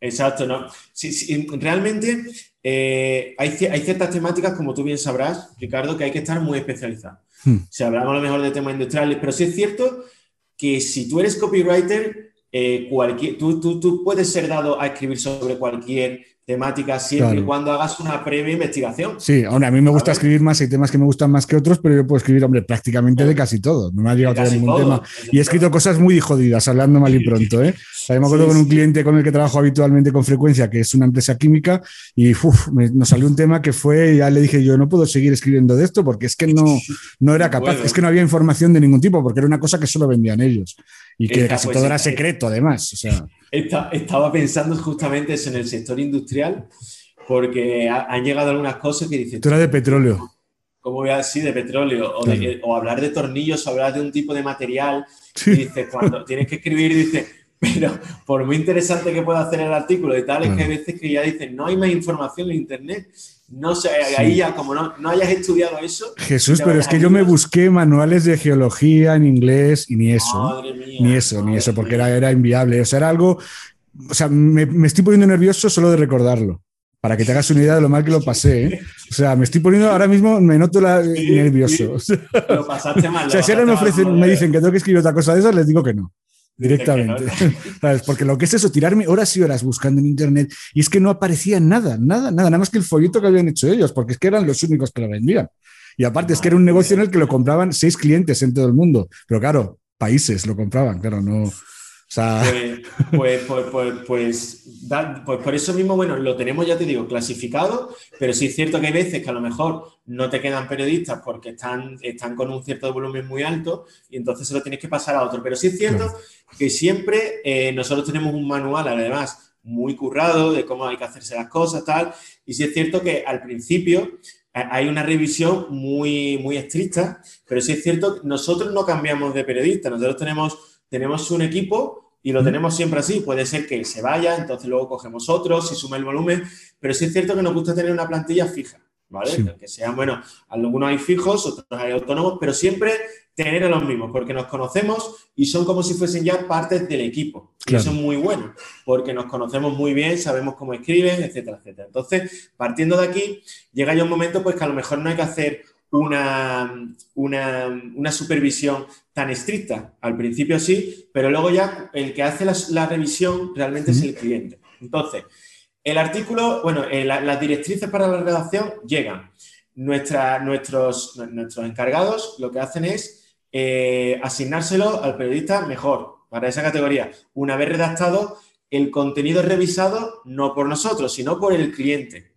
exacto, ¿no? Sí, realmente eh, hay, hay, ciertas temáticas, como tú bien sabrás, Ricardo, que hay que estar muy especializados. Hmm. Sea, hablamos a lo mejor de temas industriales, pero sí es cierto que si tú eres copywriter, eh, cualquier, tú, tú, tú, puedes ser dado a escribir sobre cualquier temática siempre y cuando hagas una previa investigación. Sí, a mí me gusta escribir más, hay temas que me gustan más que otros, pero yo puedo escribir, hombre, prácticamente de casi todo. No me ha llegado a tener ningún tema. Y he escrito cosas muy jodidas, hablando mal y pronto. ¿eh? me acuerdo con un cliente con el que trabajo habitualmente con frecuencia, que es una empresa química, y nos salió un tema que fue, ya le dije, yo no puedo seguir escribiendo de esto porque es que no, no era capaz, es que no había información de ningún tipo, porque era una cosa que solo vendían ellos. Y que casi pues todo era secreto, además. O sea estaba pensando justamente eso en el sector industrial, porque han llegado algunas cosas que dicen... Tú eras de petróleo. ¿Cómo voy a decir de petróleo? O, hablar de tornillos, o hablar de un tipo de material. Y dices, cuando tienes que escribir, dices, pero por muy interesante que pueda hacer el artículo y tal, es que hay veces que ya dicen, no hay más información en Internet. No sé, ahí ya, como no, no, hayas estudiado eso. Jesús, pero es que yo me busqué manuales de geología en inglés y ni eso. ni eso, ni eso, porque era, era inviable. O sea, era algo. O sea, me, me, estoy poniendo nervioso solo de recordarlo. Para que te hagas una idea de lo mal que lo pasé. ¿eh? O sea, me estoy poniendo ahora mismo, me noto la, nervioso. Lo pasaste mal. o sea, si ahora me, ofrecen, me dicen que tengo que escribir otra cosa de esas, les digo que no. Directamente. Porque lo que es eso, tirarme horas y horas buscando en internet y es que no aparecía nada, nada, nada, nada más que el folleto que habían hecho ellos, porque es que eran los únicos que lo vendían. Y aparte es que era un negocio en el que lo compraban seis clientes en todo el mundo. Pero claro, países lo compraban, claro, no. Pues, pues, pues, pues, pues, por eso mismo, bueno, lo tenemos, ya te digo, clasificado, pero sí es cierto que hay veces que a lo mejor no te quedan periodistas porque están, están con un cierto volumen muy alto y entonces se lo tienes que pasar a otro. Pero sí es cierto que siempre eh, nosotros tenemos un manual, además, muy currado de cómo hay que hacerse las cosas, tal, y sí es cierto que al principio eh, hay una revisión muy, muy estricta, pero sí es cierto que nosotros no cambiamos de periodista, nosotros tenemos tenemos un equipo y lo tenemos siempre así. Puede ser que se vaya, entonces luego cogemos otro, si suma el volumen, pero sí es cierto que nos gusta tener una plantilla fija, ¿vale? Que sean, bueno, algunos hay fijos, otros hay autónomos, pero siempre tener a los mismos, porque nos conocemos y son como si fuesen ya partes del equipo. Y eso es muy bueno, porque nos conocemos muy bien, sabemos cómo escriben, etcétera, etcétera. Entonces, partiendo de aquí, llega ya un momento pues que a lo mejor no hay que hacer una, una, supervisión tan estricta. Al principio sí, pero luego ya el que hace la, revisión realmente es el cliente. Entonces, el artículo, bueno, eh, las directrices para la redacción llegan. Nuestra, nuestros, nuestros encargados lo que hacen es eh, asignárselo al periodista mejor para esa categoría. Una vez redactado, el contenido es revisado no por nosotros, sino por el cliente.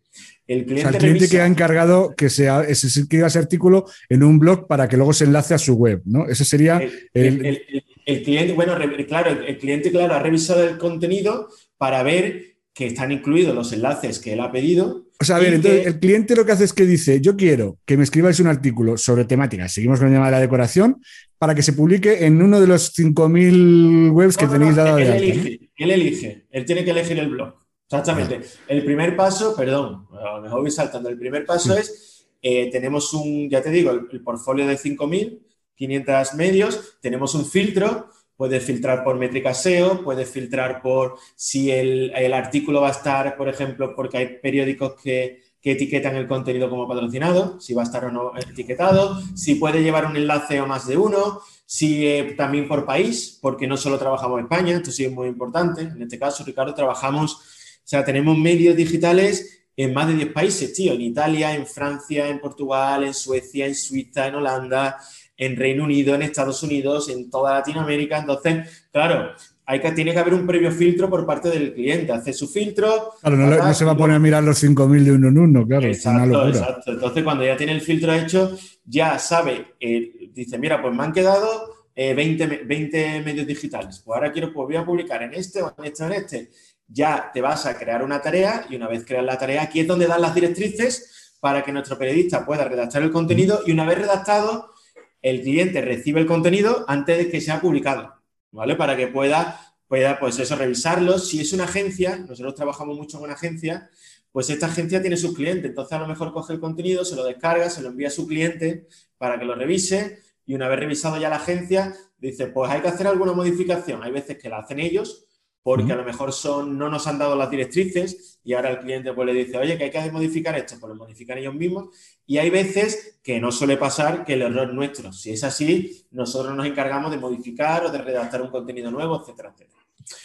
El cliente, o sea, el cliente revisa- que ha encargado que se se escriba ese artículo en un blog para que luego se enlace a su web, ¿no? Ese sería El, el- cliente, bueno, claro, el, cliente, claro, ha revisado el contenido para ver que están incluidos los enlaces que él ha pedido. O sea, a ver, entonces que- el cliente lo que hace es que dice, yo quiero que me escribáis un artículo sobre temática, seguimos con el tema de la decoración, para que se publique en uno de los 5.000 webs que No, tenéis no, dado de alta. él elige, él tiene que elegir el blog. Exactamente. El primer paso, perdón, a lo mejor voy saltando. El primer paso es, eh, tenemos un, ya te digo, el, el portfolio de 5.500 medios, tenemos un filtro, puedes filtrar por métrica SEO, puedes filtrar por si el, el artículo va a estar, por ejemplo, porque hay periódicos que, que etiquetan el contenido como patrocinado, si va a estar o no etiquetado, si puede llevar un enlace o más de uno, si eh, también por país, porque no solo trabajamos en España, esto sí es muy importante. En este caso, Ricardo, trabajamos, o sea, tenemos medios digitales en más de 10 países, tío, en Italia, en Francia, en Portugal, en Suecia, en Suiza, en Holanda, en Reino Unido, en Estados Unidos, en toda Latinoamérica. Entonces, claro, hay que, tiene que haber un previo filtro por parte del cliente. Hace su filtro. Claro, no, no se va a poner a mirar los 5.000 de uno en uno, claro, es una Exacto, locura. exacto. Entonces, cuando ya tiene el filtro hecho, ya sabe, eh, dice, mira, pues me han quedado eh, 20, me- 20 medios digitales. Pues ahora quiero, pues voy a publicar en este o en este o en este. Ya te vas a crear una tarea y una vez creas la tarea, aquí es donde dan las directrices para que nuestro periodista pueda redactar el contenido y una vez redactado, el cliente recibe el contenido antes de que sea publicado, ¿vale? Para que pueda, pueda pues eso, revisarlo. Si es una agencia, nosotros trabajamos mucho con agencias, pues esta agencia tiene sus clientes, entonces a lo mejor coge el contenido, se lo descarga, se lo envía a su cliente para que lo revise y una vez revisado ya la agencia, dice, pues hay que hacer alguna modificación. Hay veces que la hacen ellos porque a lo mejor son, no nos han dado las directrices y ahora el cliente pues le dice, oye, que hay que modificar esto, pues lo modifican ellos mismos. Y hay veces que no suele pasar que el error es nuestro. Si es así, nosotros nos encargamos de modificar o de redactar un contenido nuevo, etcétera, etcétera.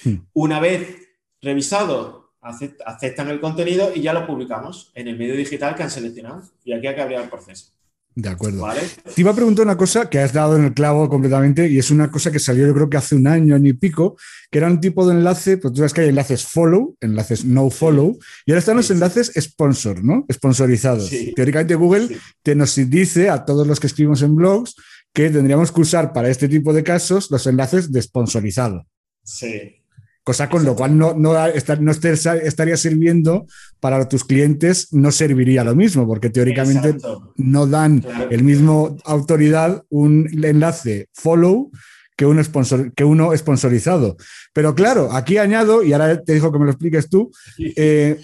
Hmm. Una vez revisado, acep- aceptan el contenido y ya lo publicamos en el medio digital que han seleccionado. Y aquí hay que abrir el proceso. De acuerdo. ¿Vale? Te iba a preguntar una cosa que has dado en el clavo completamente y es una cosa que salió yo creo que hace un año, año y pico, que era un tipo de enlace, pues tú sabes que hay enlaces follow, enlaces no follow, y ahora están los enlaces sponsor, ¿no? Sponsorizados. Sí. Teóricamente Google Sí. te nos dice a todos los que escribimos en blogs que tendríamos que usar para este tipo de casos los enlaces de sponsorizado. Sí. Cosa con lo cual no, no, estaría sirviendo para tus clientes, no serviría lo mismo, porque teóricamente Exacto. no dan Claro. el mismo autoridad un enlace follow que, un sponsor, que uno sponsorizado. Pero claro, aquí añado, y ahora te digo que me lo expliques tú, eh,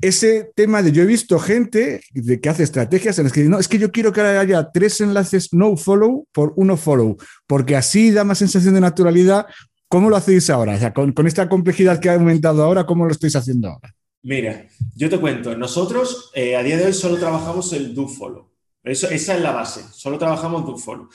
ese tema de yo he visto gente de que hace estrategias en las que dice, no, es que yo quiero que haya tres enlaces no follow por uno follow, porque así da más sensación de naturalidad. ¿Cómo lo hacéis ahora? O sea, con, con esta complejidad que ha aumentado ahora, ¿cómo lo estáis haciendo ahora? Mira, yo te cuento, nosotros eh, a día de hoy solo trabajamos el do follow. Eso, esa es la base, solo trabajamos do follow.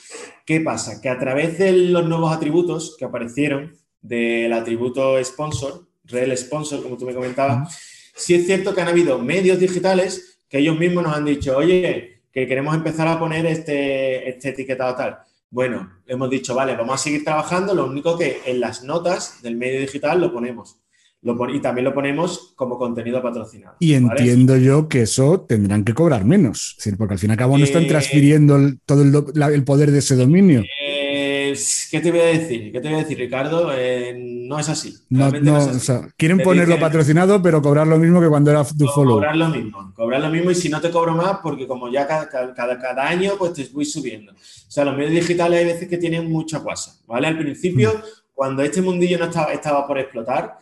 ¿Qué pasa? Que a través de los nuevos atributos que aparecieron del atributo sponsor, rel sponsor, como tú me comentabas, sí es cierto que han habido medios digitales que ellos mismos nos han dicho, oye, que queremos empezar a poner este, este etiquetado tal. Bueno, hemos dicho, vale, vamos a seguir trabajando, lo único que en las notas del medio digital lo ponemos. Lo pon- y también lo ponemos como contenido patrocinado. Y ¿vale? entiendo yo que eso tendrán que cobrar menos, es decir, porque al fin y al cabo no están Eh, transfiriendo el- todo el, la- el poder de ese dominio. Eh, ¿Qué te voy a decir? ¿Qué te voy a decir, Ricardo? Eh, no es así. No, Realmente no, es así. o sea, quieren Te ponerlo dicen- patrocinado, pero cobrar lo mismo que cuando era do follow. Cobrar lo mismo, cobrar lo mismo y si no te cobro más, porque como ya cada, cada, cada- cada año, pues te voy subiendo. O sea, los medios digitales hay veces que tienen mucha guasa, ¿vale? Al principio, cuando este mundillo no estaba, estaba por explotar,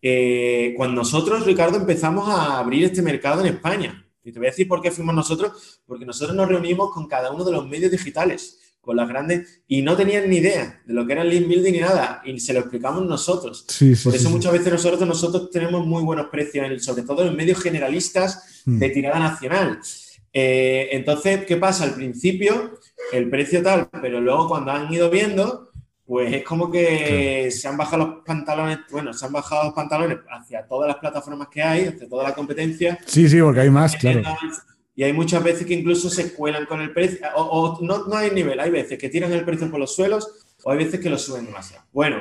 eh, cuando nosotros, Ricardo, empezamos a abrir este mercado en España. Y te voy a decir por qué fuimos nosotros, porque nosotros nos reunimos con cada uno de los medios digitales, con las grandes, y no tenían ni idea de lo que era el link building ni nada, y se lo explicamos nosotros. Sí, sí, Por eso sí. muchas veces nosotros, nosotros tenemos muy buenos precios, en el- sobre todo en medios generalistas Mm. de tirada nacional. Eh, entonces, ¿qué pasa? Al principio el precio tal, pero luego cuando han ido viendo, pues es como que se han bajado los pantalones, bueno, se han bajado los pantalones hacia todas las plataformas que hay, hacia toda la competencia, Sí, sí, porque hay más, claro. Y hay muchas veces que incluso se cuelan con el precio, o, o no, no hay nivel, hay veces que tiran el precio por los suelos o hay veces que lo suben demasiado. Bueno,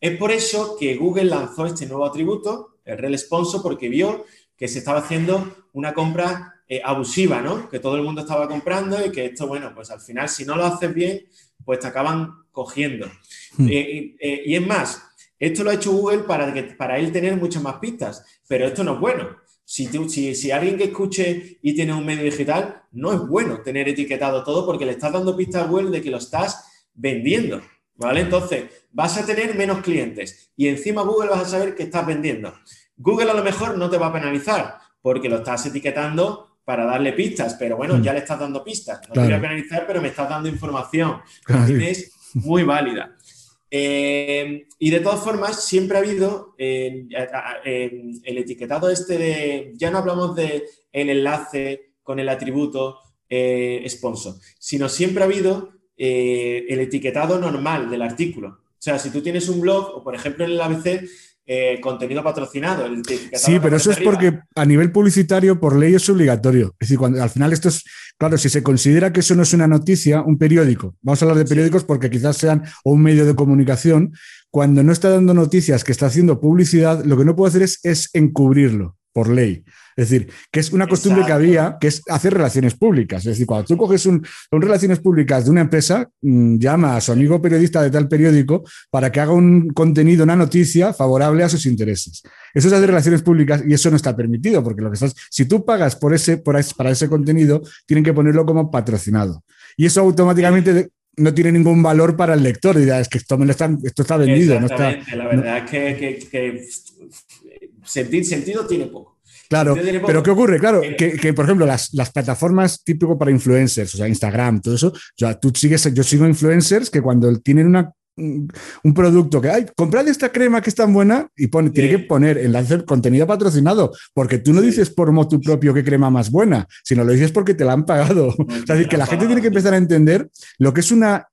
es por eso que Google lanzó este nuevo atributo, el Rel Sponsor, porque vio que se estaba haciendo una compra eh, abusiva, ¿no? Que todo el mundo estaba comprando y que esto, bueno, pues al final, si no lo haces bien, pues te acaban cogiendo. Hmm. Eh, eh, y es más, esto lo ha hecho Google para, que, para él tener muchas más pistas, pero esto no es bueno. Si, tú, si, si, alguien que escuche y tiene un medio digital, no es bueno tener etiquetado todo porque le estás dando pistas a Google de que lo estás vendiendo. ¿Vale? Entonces, vas a tener menos clientes y encima Google vas a saber que estás vendiendo. Google a lo mejor no te va a penalizar porque lo estás etiquetando para darle pistas, pero bueno, ya le estás dando pistas. No te voy a penalizar, pero me estás dando información. Es muy válida. Eh, y de todas formas, siempre ha habido el etiquetado este de, ya no hablamos de enlace con el atributo eh, sponsor, sino siempre ha habido eh, el etiquetado normal del artículo. O sea, si tú tienes un blog, o por ejemplo en el ABC, eh, contenido patrocinado. sí, pero eso es porque a nivel publicitario, por ley, es obligatorio. Es decir, cuando al final esto es, claro, si se considera que eso no es una noticia, un periódico, vamos a hablar de periódicos porque quizás sean o un medio de comunicación, cuando no está dando noticias, que está haciendo publicidad, lo que no puede hacer es, es encubrirlo por ley. Es decir, que es una costumbre que había, que es hacer relaciones públicas. Es decir, cuando tú coges un, relaciones públicas de una empresa, mm, llama a su amigo periodista de tal periódico para que haga un contenido, una noticia favorable a sus intereses. Eso es hacer relaciones públicas y eso no está permitido, porque lo que estás, si tú pagas por ese, por para ese contenido, tienen que ponerlo como patrocinado. Y eso automáticamente no tiene ningún valor para el lector. Dirá, es que esto, me lo están, esto está vendido. No está, la verdad es que sentir sentido tiene poco. Claro, pero ¿qué ocurre? Claro, que, por ejemplo las, plataformas típico para influencers, o sea, Instagram, todo eso, o tú sigues, yo sigo influencers que cuando tienen una, un producto que, ay, comprad esta crema que es tan buena y pone, tiene que poner enlace contenido patrocinado, porque tú no dices por motu propio qué crema más buena, sino lo dices porque te la han pagado. es decir, que la gente tiene que empezar a entender lo que es una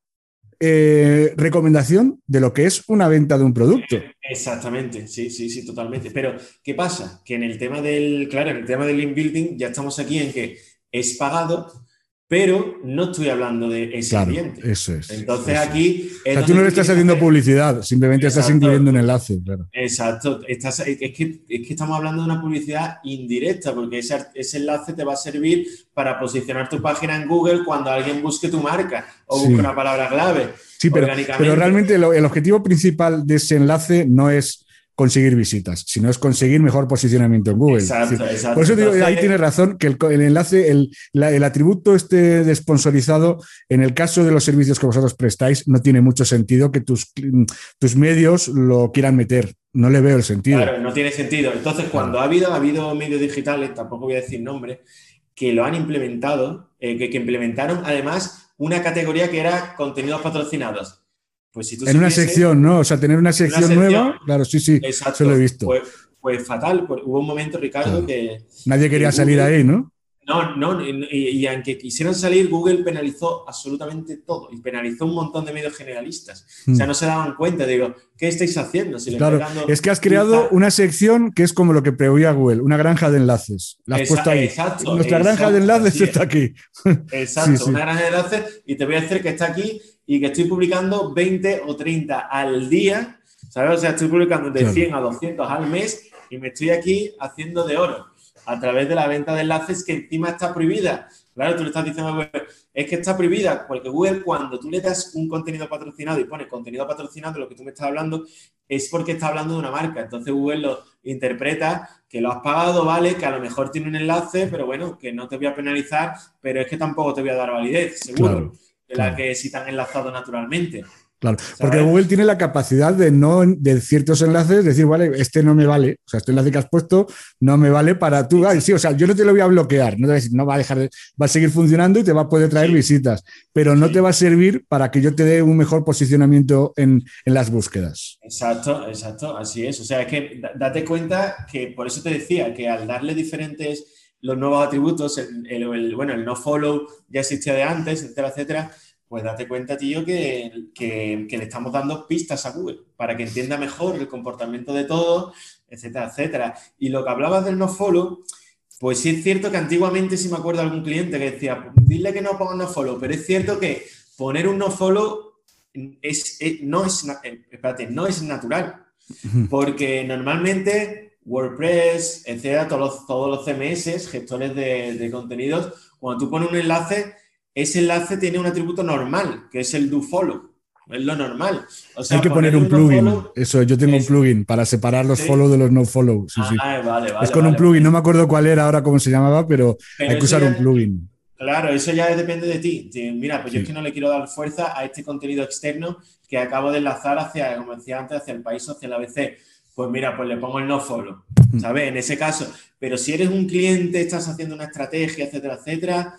eh, recomendación de lo que es una venta de un producto. Exactamente, sí, sí, sí, totalmente. Pero, ¿qué pasa? Que en el tema del, claro, en el tema del link building ya estamos aquí en que es pagado, pero no estoy hablando de ese claro, cliente. Eso es. Entonces aquí. tú no le estás haciendo publicidad, simplemente estás incluyendo un enlace. Claro. Exacto. Estás, es, que, es, que, estamos hablando de una publicidad indirecta, porque ese, ese, enlace te va a servir para posicionar tu página en Google cuando alguien busque tu marca o busque una palabra clave. Sí, pero, pero realmente el objetivo principal de ese enlace no es conseguir visitas, sino es conseguir mejor posicionamiento en Google. Exacto, exacto. Por eso digo, ahí tiene razón que el, enlace, el, el, atributo este de sponsorizado, en el caso de los servicios que vosotros prestáis, no tiene mucho sentido que tus, tus medios lo quieran meter. No le veo el sentido. Claro, no tiene sentido. Entonces, cuando ha habido, ha habido medios digitales, tampoco voy a decir nombre, que lo han implementado, eh, que, que implementaron además una categoría que era contenidos patrocinados pues en una sección, ¿no? O sea, tener una sección, nueva, claro, sí, sí, eso lo he visto. Pues, pues fatal, hubo un momento, Ricardo, que... Nadie quería salir ahí, ¿no? No, no, y, aunque quisieran salir, Google penalizó absolutamente todo y penalizó un montón de medios generalistas. O sea, hmm. no se daban cuenta, digo, ¿qué estáis haciendo? claro, es que has creado una sección que es como lo que preveía Google, una granja de enlaces. La has puesto ahí. Exacto, Nuestra granja de enlaces está aquí. Exacto, una granja de enlaces y te voy a decir que está aquí y que estoy publicando 20 o 30 al día, ¿sabes? O sea, estoy publicando de 100 a 200 al mes y me estoy aquí haciendo de oro a través de la venta de enlaces que encima está prohibida. Claro, tú le estás diciendo, es que está prohibida, porque Google cuando tú le das un contenido patrocinado y pone contenido patrocinado, lo que tú me estás hablando, es porque está hablando de una marca. Entonces Google lo interpreta que lo has pagado, vale, que a lo mejor tiene un enlace, pero bueno, que no te voy a penalizar, pero es que tampoco te voy a dar validez, seguro la que si están enlazados naturalmente. Claro, porque Google tiene la capacidad de no, de ciertos enlaces, decir, vale, este no me vale, o sea, este enlace que has puesto no me vale para tú, sí, o sea, yo no te lo voy a bloquear, no, no va a dejar, va a seguir funcionando y te va a poder traer visitas, pero no te va a servir para que yo te dé un mejor posicionamiento en, las búsquedas. Exacto, exacto, así es, o sea, es que date cuenta que por eso te decía que al darle diferentes los nuevos atributos, el, bueno, el no follow ya existía de antes, etcétera, etcétera, pues date cuenta, tío, que, que, le estamos dando pistas a Google para que entienda mejor el comportamiento de todo, etcétera, etcétera. Y lo que hablabas del no follow, pues sí es cierto que antiguamente, si me acuerdo de algún cliente que decía, dile que no ponga no follow, pero es cierto que poner un no follow es, no, es, eh, espérate, no es natural, porque normalmente WordPress, etcétera, todos los, todos los CMS, gestores de, de contenidos, cuando tú pones un enlace, ese enlace tiene un atributo normal, que es el do follow. Es lo normal. Hay que poner un plugin. Eso, yo tengo un plugin para separar los follow de los no follow. Ah, es con un plugin, no me acuerdo cuál era ahora cómo se llamaba, pero, hay que usar un plugin. Claro, eso ya depende de ti. Mira, pues yo es que no le quiero dar fuerza a este contenido externo que acabo de enlazar hacia, como decía antes, hacia el país, hacia la ABC. Pues mira, pues le pongo el no follow, ¿sabes? En ese caso. Pero si eres un cliente, estás haciendo una estrategia, etcétera, etcétera,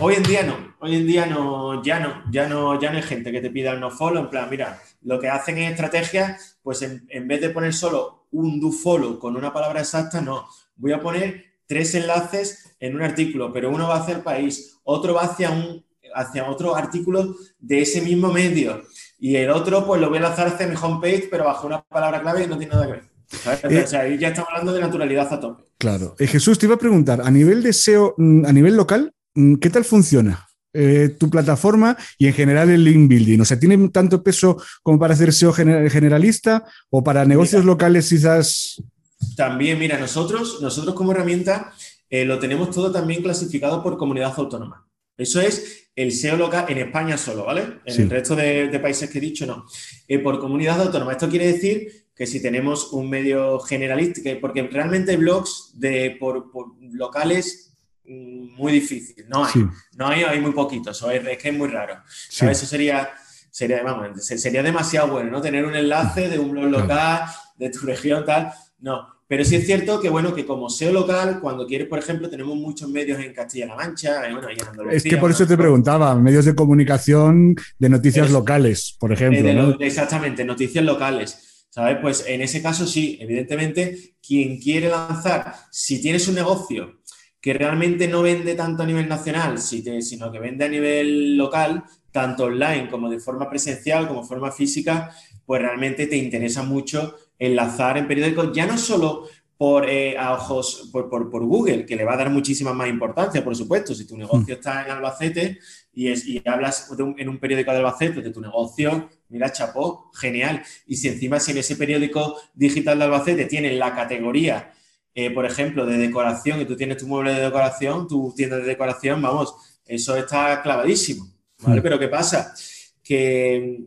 Hoy en día no, hoy en día no, ya no, ya no, ya no hay gente que te pida el no follow, en plan, mira, lo que hacen en estrategia, pues en, vez de poner solo un do follow con una palabra exacta, no, voy a poner tres enlaces en un artículo, pero uno va hacia el país, otro va hacia un hacia otro artículo de ese mismo medio y el otro pues lo voy a lanzar hacia mi homepage, pero bajo una palabra clave y no tiene nada que ver. Eh, o sea, ahí ya estamos hablando de naturalidad a tope. Claro. Eh, Jesús, te iba a preguntar, a nivel de SEO, mm, a nivel local, Mm, ¿qué tal funciona? Eh, tu plataforma y en general el link building? O sea, ¿tiene tanto peso como para hacer SEO generalista o para negocios locales quizás? También, mira, nosotros, nosotros como herramienta eh, lo tenemos todo también clasificado por comunidad autónoma. Eso es el SEO local en España solo, ¿vale? En el resto de, países que he dicho, no. Eh, por comunidad autónoma. Esto quiere decir que si tenemos un medio generalista, porque realmente blogs de, por locales muy difícil. No hay, no hay, hay muy poquitos, es, que es muy raro. Eso sería, sería, vamos, sería demasiado bueno, ¿no? Tener un enlace de un blog local, de tu región, tal. No, pero sí es cierto que, bueno, que como SEO local, cuando quieres, por ejemplo, tenemos muchos medios en Castilla-La Mancha, bueno, y en Andalucía. Es que por eso te preguntaba, medios de comunicación de noticias locales, por ejemplo. Exactamente, noticias locales. ¿Sabes? Pues en ese caso sí, evidentemente, quien quiere lanzar, si tienes un negocio que realmente no vende tanto a nivel nacional, sino que vende a nivel local, tanto online como de forma presencial, como de forma física, pues realmente te interesa mucho enlazar en periódicos, ya no solo por, eh, a ojos por, Google, que le va a dar muchísima más importancia, por supuesto. Si tu negocio mm. está en Albacete y, es, y hablas en un periódico de Albacete de tu negocio, mira, chapó, genial. Y si encima si en ese periódico digital de Albacete tienen la categoría eh, por ejemplo, de decoración y tú tienes tu mueble de decoración, tu tienda de decoración, vamos, eso está clavadísimo, ¿vale? Mm. Pero ¿qué pasa? Que,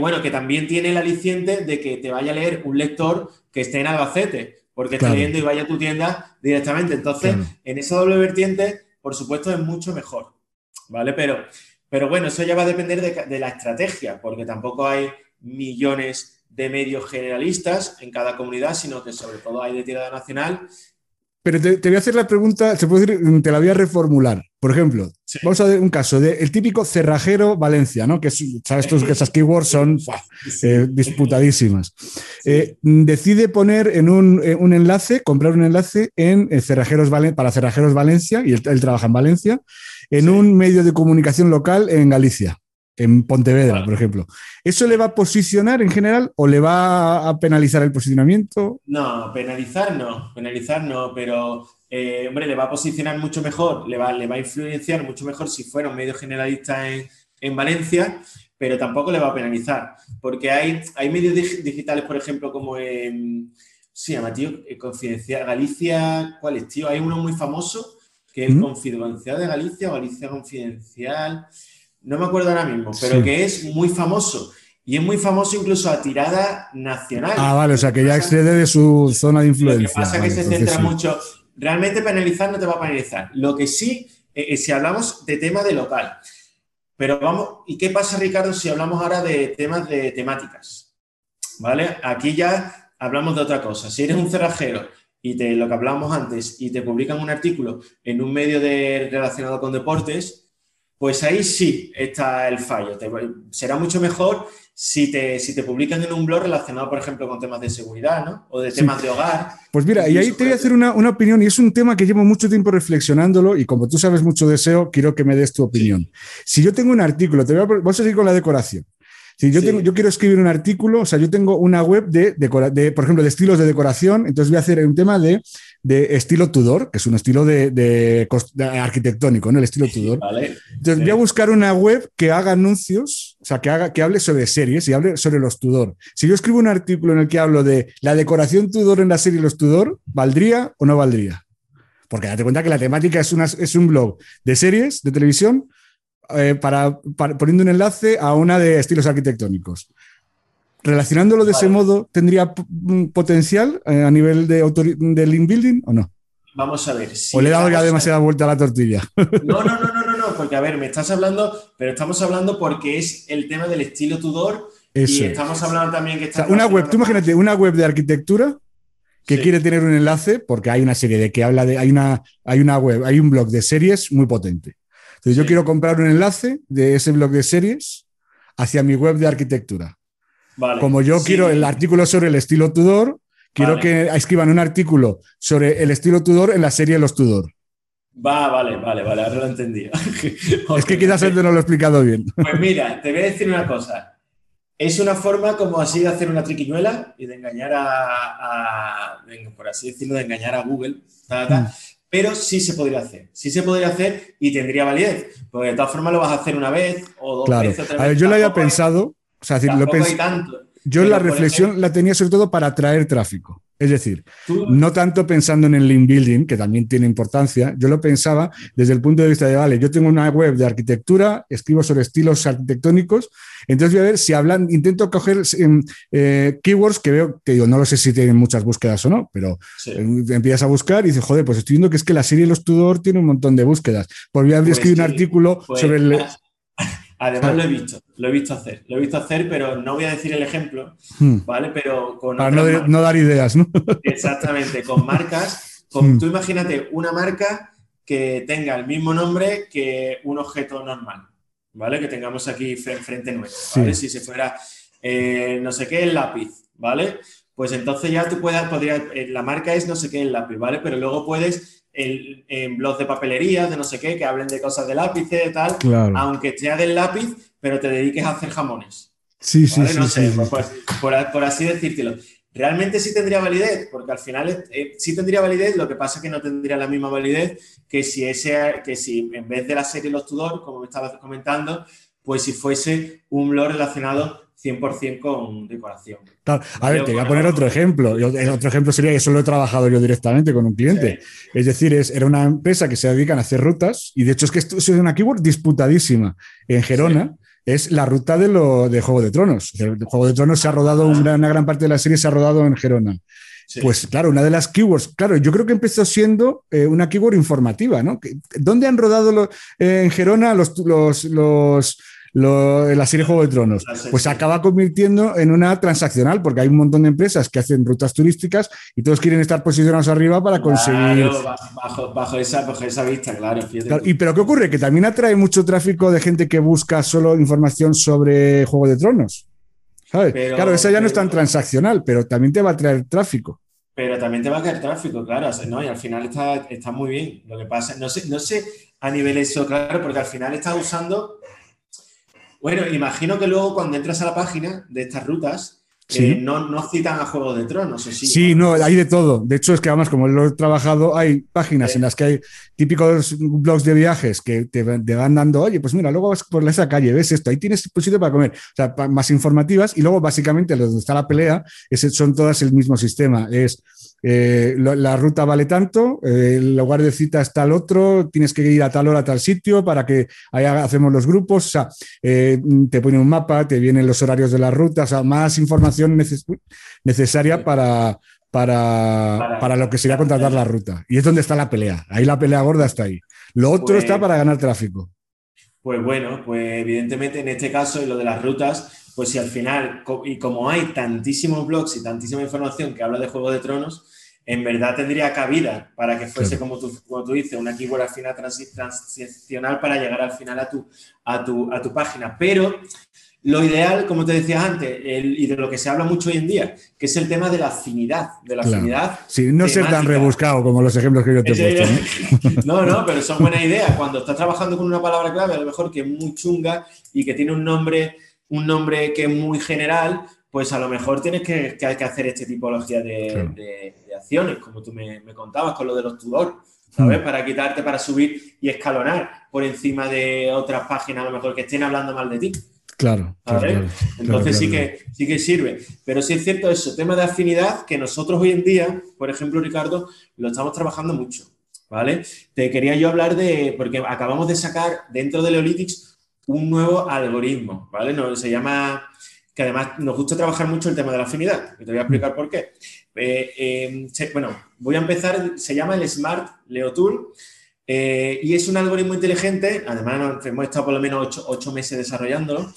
bueno, que también tiene el aliciente de que te vaya a leer un lector que esté en Albacete, porque está leyendo y vaya a tu tienda directamente. Entonces, en esa doble vertiente, por supuesto, es mucho mejor, ¿vale? Pero, pero bueno, eso ya va a depender de, de la estrategia, porque tampoco hay millones de medios generalistas en cada comunidad, sino que sobre todo hay de tirada nacional. Pero te, voy a hacer la pregunta, se puede decir, te la voy a reformular. Por ejemplo, vamos a ver un caso de el típico cerrajero Valencia, ¿no? Que sabes tú que esas keywords son eh, disputadísimas. Eh, decide poner en un, eh, un, enlace, comprar un enlace en cerrajeros para cerrajeros Valencia, y él trabaja en Valencia, en un medio de comunicación local en Galicia en Pontevedra, por ejemplo. ¿Eso le va a posicionar en general o le va a penalizar el posicionamiento? No, penalizar no, penalizar no, pero eh, hombre, le va a posicionar mucho mejor, le va, le va a influenciar mucho mejor si fuera un medio generalista en, Valencia, pero tampoco le va a penalizar, porque hay, hay medios digitales, por ejemplo, como en, se llama, tío, eh, Confidencial Galicia, ¿cuál es, tío? Hay uno muy famoso que es Confidencial de Galicia Galicia Confidencial no me acuerdo ahora mismo, pero que es muy famoso. Y es muy famoso incluso a tirada nacional. Ah, vale, o sea que ya excede de su zona de influencia. Lo que pasa es que se centra mucho. Realmente penalizar no te va a penalizar. Lo que sí, eh, si hablamos de tema de local. Pero vamos, ¿y qué pasa, Ricardo, si hablamos ahora de temas de temáticas? ¿Vale? Aquí ya hablamos de otra cosa. Si eres un cerrajero y te, lo que hablábamos antes, y te publican un artículo en un medio de, relacionado con deportes, pues ahí sí está el fallo. será mucho mejor si te, si te publican en un blog relacionado, por ejemplo, con temas de seguridad, ¿no? O de temas de hogar. Pues mira, y ahí te voy a hacer una, opinión, y es un tema que llevo mucho tiempo reflexionándolo, y como tú sabes mucho de SEO, quiero que me des tu opinión. Si yo tengo un artículo, te voy a, vamos a seguir con la decoración. Si yo, tengo, yo quiero escribir un artículo, o sea, yo tengo una web de, de, por ejemplo, de estilos de decoración, entonces voy a hacer un tema de de estilo Tudor, que es un estilo de, arquitectónico, ¿no? El estilo Tudor. Entonces voy a buscar una web que haga anuncios, o sea, que, haga, que hable sobre series y hable sobre los Tudor. Si yo escribo un artículo en el que hablo de la decoración Tudor en la serie Los Tudor, ¿valdría o no valdría? Porque date cuenta que la temática es, una, es un blog de series de televisión eh, para, poniendo un enlace a una de estilos arquitectónicos. Relacionándolo de ese modo, ¿tendría potencial eh, a nivel de, de link building o no? Vamos a ver. Si ¿O le he dado ya demasiada vuelta a la tortilla? No, no, no, no, no, no, porque a ver, me estás hablando, pero estamos hablando porque es el tema del estilo Tudor y estamos hablando también que está. una web, tú imagínate, una web de arquitectura que quiere tener un enlace porque hay una serie de que habla de. Hay una, hay una web, hay un blog de series muy potente. Entonces, yo quiero comprar un enlace de ese blog de series hacia mi web de arquitectura. Como yo quiero el artículo sobre el estilo Tudor, quiero que escriban un artículo sobre el estilo Tudor en la serie Los Tudor. Va, vale, vale, vale, ahora lo he entendido. es que quizás no lo he explicado bien. Pues mira, te voy a decir una cosa. Es una forma como así de hacer una triquiñuela y de engañar a, por así decirlo, de engañar a Google, mm. pero sí se podría hacer, sí se podría hacer y tendría validez, porque de todas formas lo vas a hacer una vez o dos veces. Otra vez. A ver, yo lo había pensado, o sea, lo yo la reflexión la tenía sobre todo para atraer tráfico. Es decir, no tanto pensando en el link building, que también tiene importancia, yo lo pensaba desde el punto de vista de, vale, yo tengo una web de arquitectura, escribo sobre estilos arquitectónicos, entonces voy a ver si hablan, intento coger em, eh, keywords que veo, que digo, no lo sé si tienen muchas búsquedas o no, pero em, empiezas a buscar y dices, joder, pues estoy viendo que es que la serie Los Tudor tiene un montón de búsquedas. Pues voy a pues escribir un artículo pues sobre el... Además lo he visto, lo he visto hacer, lo he visto hacer, pero no voy a decir el ejemplo, hmm. ¿vale? Pero con... Para no, dar ideas, ¿no? Exactamente, con marcas, con, hmm. tú imagínate una marca que tenga el mismo nombre que un objeto normal, ¿vale? Que tengamos aquí frente nuestro, ¿vale? Si se fuera, eh, no sé qué, el lápiz, ¿vale? Pues entonces ya tú puedes, podría, eh, la marca es no sé qué el lápiz, ¿vale? Pero luego puedes en blogs de papelería, de no sé qué, que hablen de cosas de lápiz, de tal, aunque sea del lápiz, pero te dediques a hacer jamones. Sí, sí, sí. No sé, pues, por, así decírtelo. Realmente sí tendría validez, porque al final eh, sí tendría validez, lo que pasa es que no tendría la misma validez que si, ese, que si en vez de la serie Los Tudor, como me estabas comentando, pues si fuese un blog relacionado 100% con decoración. A ver, te voy a poner otro ejemplo. otro ejemplo sería que eso lo he trabajado yo directamente con un cliente. Es decir, es, era una empresa que se dedican a hacer rutas y de hecho es que esto es una keyword disputadísima en Gerona. Es la ruta de, lo, de Juego de Tronos. El Juego de Tronos se ha rodado, una, gran parte de la serie se ha rodado en Gerona. Pues claro, una de las keywords, claro, yo creo que empezó siendo eh, una keyword informativa, ¿no? ¿Dónde han rodado eh, en Gerona los, los, los la serie Juego de Tronos, pues se acaba convirtiendo en una transaccional, porque hay un montón de empresas que hacen rutas turísticas y todos quieren estar posicionados arriba para conseguir. bajo, esa, vista, claro, Y pero ¿qué ocurre? Que también atrae mucho tráfico de gente que busca solo información sobre Juego de Tronos. ¿Sabes? claro, esa ya no es tan transaccional, pero también te va a traer tráfico. Pero también te va a caer tráfico, claro, ¿no? Y al final está, está muy bien. Lo que pasa, no sé, no sé a nivel eso, claro, porque al final estás usando bueno, imagino que luego cuando entras a la página de estas rutas, eh, no, citan a Juego de Tronos, ¿o sí? Sí, no, hay de todo. De hecho, es que además, como lo he trabajado, hay páginas en las que hay típicos blogs de viajes que te, van dando, oye, pues mira, luego vas por esa calle, ves esto, ahí tienes sitio para comer. O sea, más informativas. Y luego, básicamente, donde está la pelea, son todas el mismo sistema. Es eh, la ruta vale tanto, eh, el lugar de cita está al otro, tienes que ir a tal hora a tal sitio para que ahí hacemos los grupos, o sea, eh, te pone un mapa, te vienen los horarios de la ruta, o sea, más información necesaria para, para, para, lo que sería contratar la ruta. Y es donde está la pelea, ahí la pelea gorda está ahí. Lo otro está pues para ganar tráfico. Pues bueno, pues evidentemente en este caso y lo de las rutas, pues si al final, y como hay tantísimos blogs y tantísima información que habla de Juego de Tronos, en verdad tendría cabida para que fuese, como, tú, como tú dices, una keyword al final transicional para llegar al final a tu, a tu, a tu página. Pero lo ideal, como te decía antes, y de lo que se habla mucho hoy en día, que es el tema de la afinidad, de la afinidad. Sí, no ser tan rebuscado como los ejemplos que yo te he puesto. ¿no? no, pero son buenas ideas. Cuando estás trabajando con una palabra clave, a lo mejor que es muy chunga y que tiene un nombre un nombre que es muy general, pues a lo mejor tienes que, hacer esta tipología de, afiliaciones, como tú me, contabas con lo de los Tudor, ¿sabes? Hmm. Para quitarte, para subir y escalonar por encima de otras páginas, a lo mejor que estén hablando mal de ti. Claro. Entonces sí, que, sí que sirve. Pero sí es cierto eso, tema de afinidad, que nosotros hoy en día, por ejemplo, Ricardo, lo estamos trabajando mucho. ¿Vale? Te quería yo hablar de, porque acabamos de sacar dentro de Leolitics un nuevo algoritmo, ¿vale? No, se llama, que además nos gusta trabajar mucho el tema de la afinidad, y te voy a explicar por qué. Eh, em, bueno, voy a empezar, se llama el Smart Leo Tool, eh, y es un algoritmo inteligente, además hemos estado por lo menos ocho, meses desarrollándolo,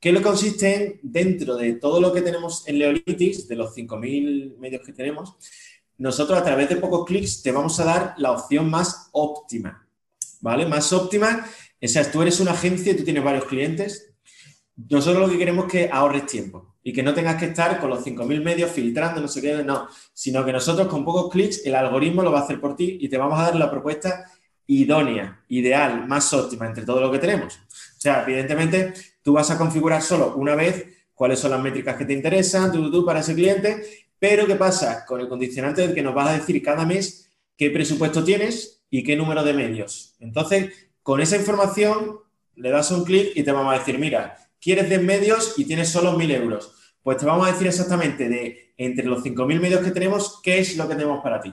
que lo consiste en, dentro de todo lo que tenemos en Leolitics, de los 5.000 medios que tenemos, nosotros a través de pocos clics te vamos a dar la opción más óptima, ¿vale? Más óptima, o sea, tú eres una agencia y tú tienes varios clientes, nosotros lo que queremos es que ahorres tiempo y que no tengas que estar con los 5.000 medios filtrando, no sé qué, no, sino que nosotros con pocos clics el algoritmo lo va a hacer por ti y te vamos a dar la propuesta idónea, ideal, más óptima entre todo lo que tenemos. O sea, evidentemente, tú vas a configurar solo una vez cuáles son las métricas que te interesan tú, tú, para ese cliente, pero ¿qué pasa? Con el condicionante del que nos vas a decir cada mes qué presupuesto tienes y qué número de medios. Entonces, con esa información, le das un clic y te vamos a decir, mira, quieres 10 medios y tienes solo 1.000 euros. Pues te vamos a decir exactamente de entre los 5.000 medios que tenemos, qué es lo que tenemos para ti.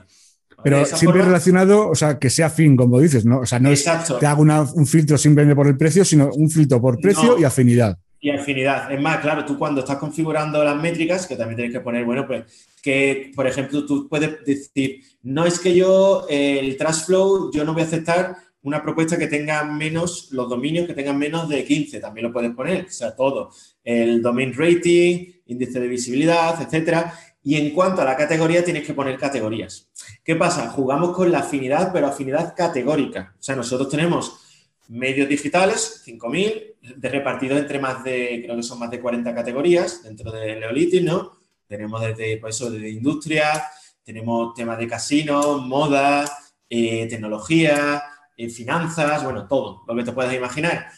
Pero siempre relacionado, o sea, que sea fin, como dices, ¿no? O sea, no es te hago un filtro simplemente por el precio, sino un filtro por precio y afinidad. Y afinidad. Es más, claro, tú cuando estás configurando las métricas, que también tienes que poner, bueno, pues que, por ejemplo, tú puedes decir, no es que yo, el trash flow, yo no voy a aceptar una propuesta que tenga menos, los dominios que tengan menos de 15, también lo puedes poner, o sea, todo. El domain rating, índice de visibilidad, etcétera. Y en cuanto a la categoría, tienes que poner categorías. ¿Qué pasa? Jugamos con la afinidad, pero afinidad categórica. O sea, nosotros tenemos medios digitales, 5.000, de repartidos entre más de, creo que son más de 40 categorías dentro de Neolithic, ¿no? Tenemos desde, pues eso, desde industria, tenemos temas de casinos, moda, eh, tecnología, eh, finanzas, bueno, todo lo que te puedas imaginar.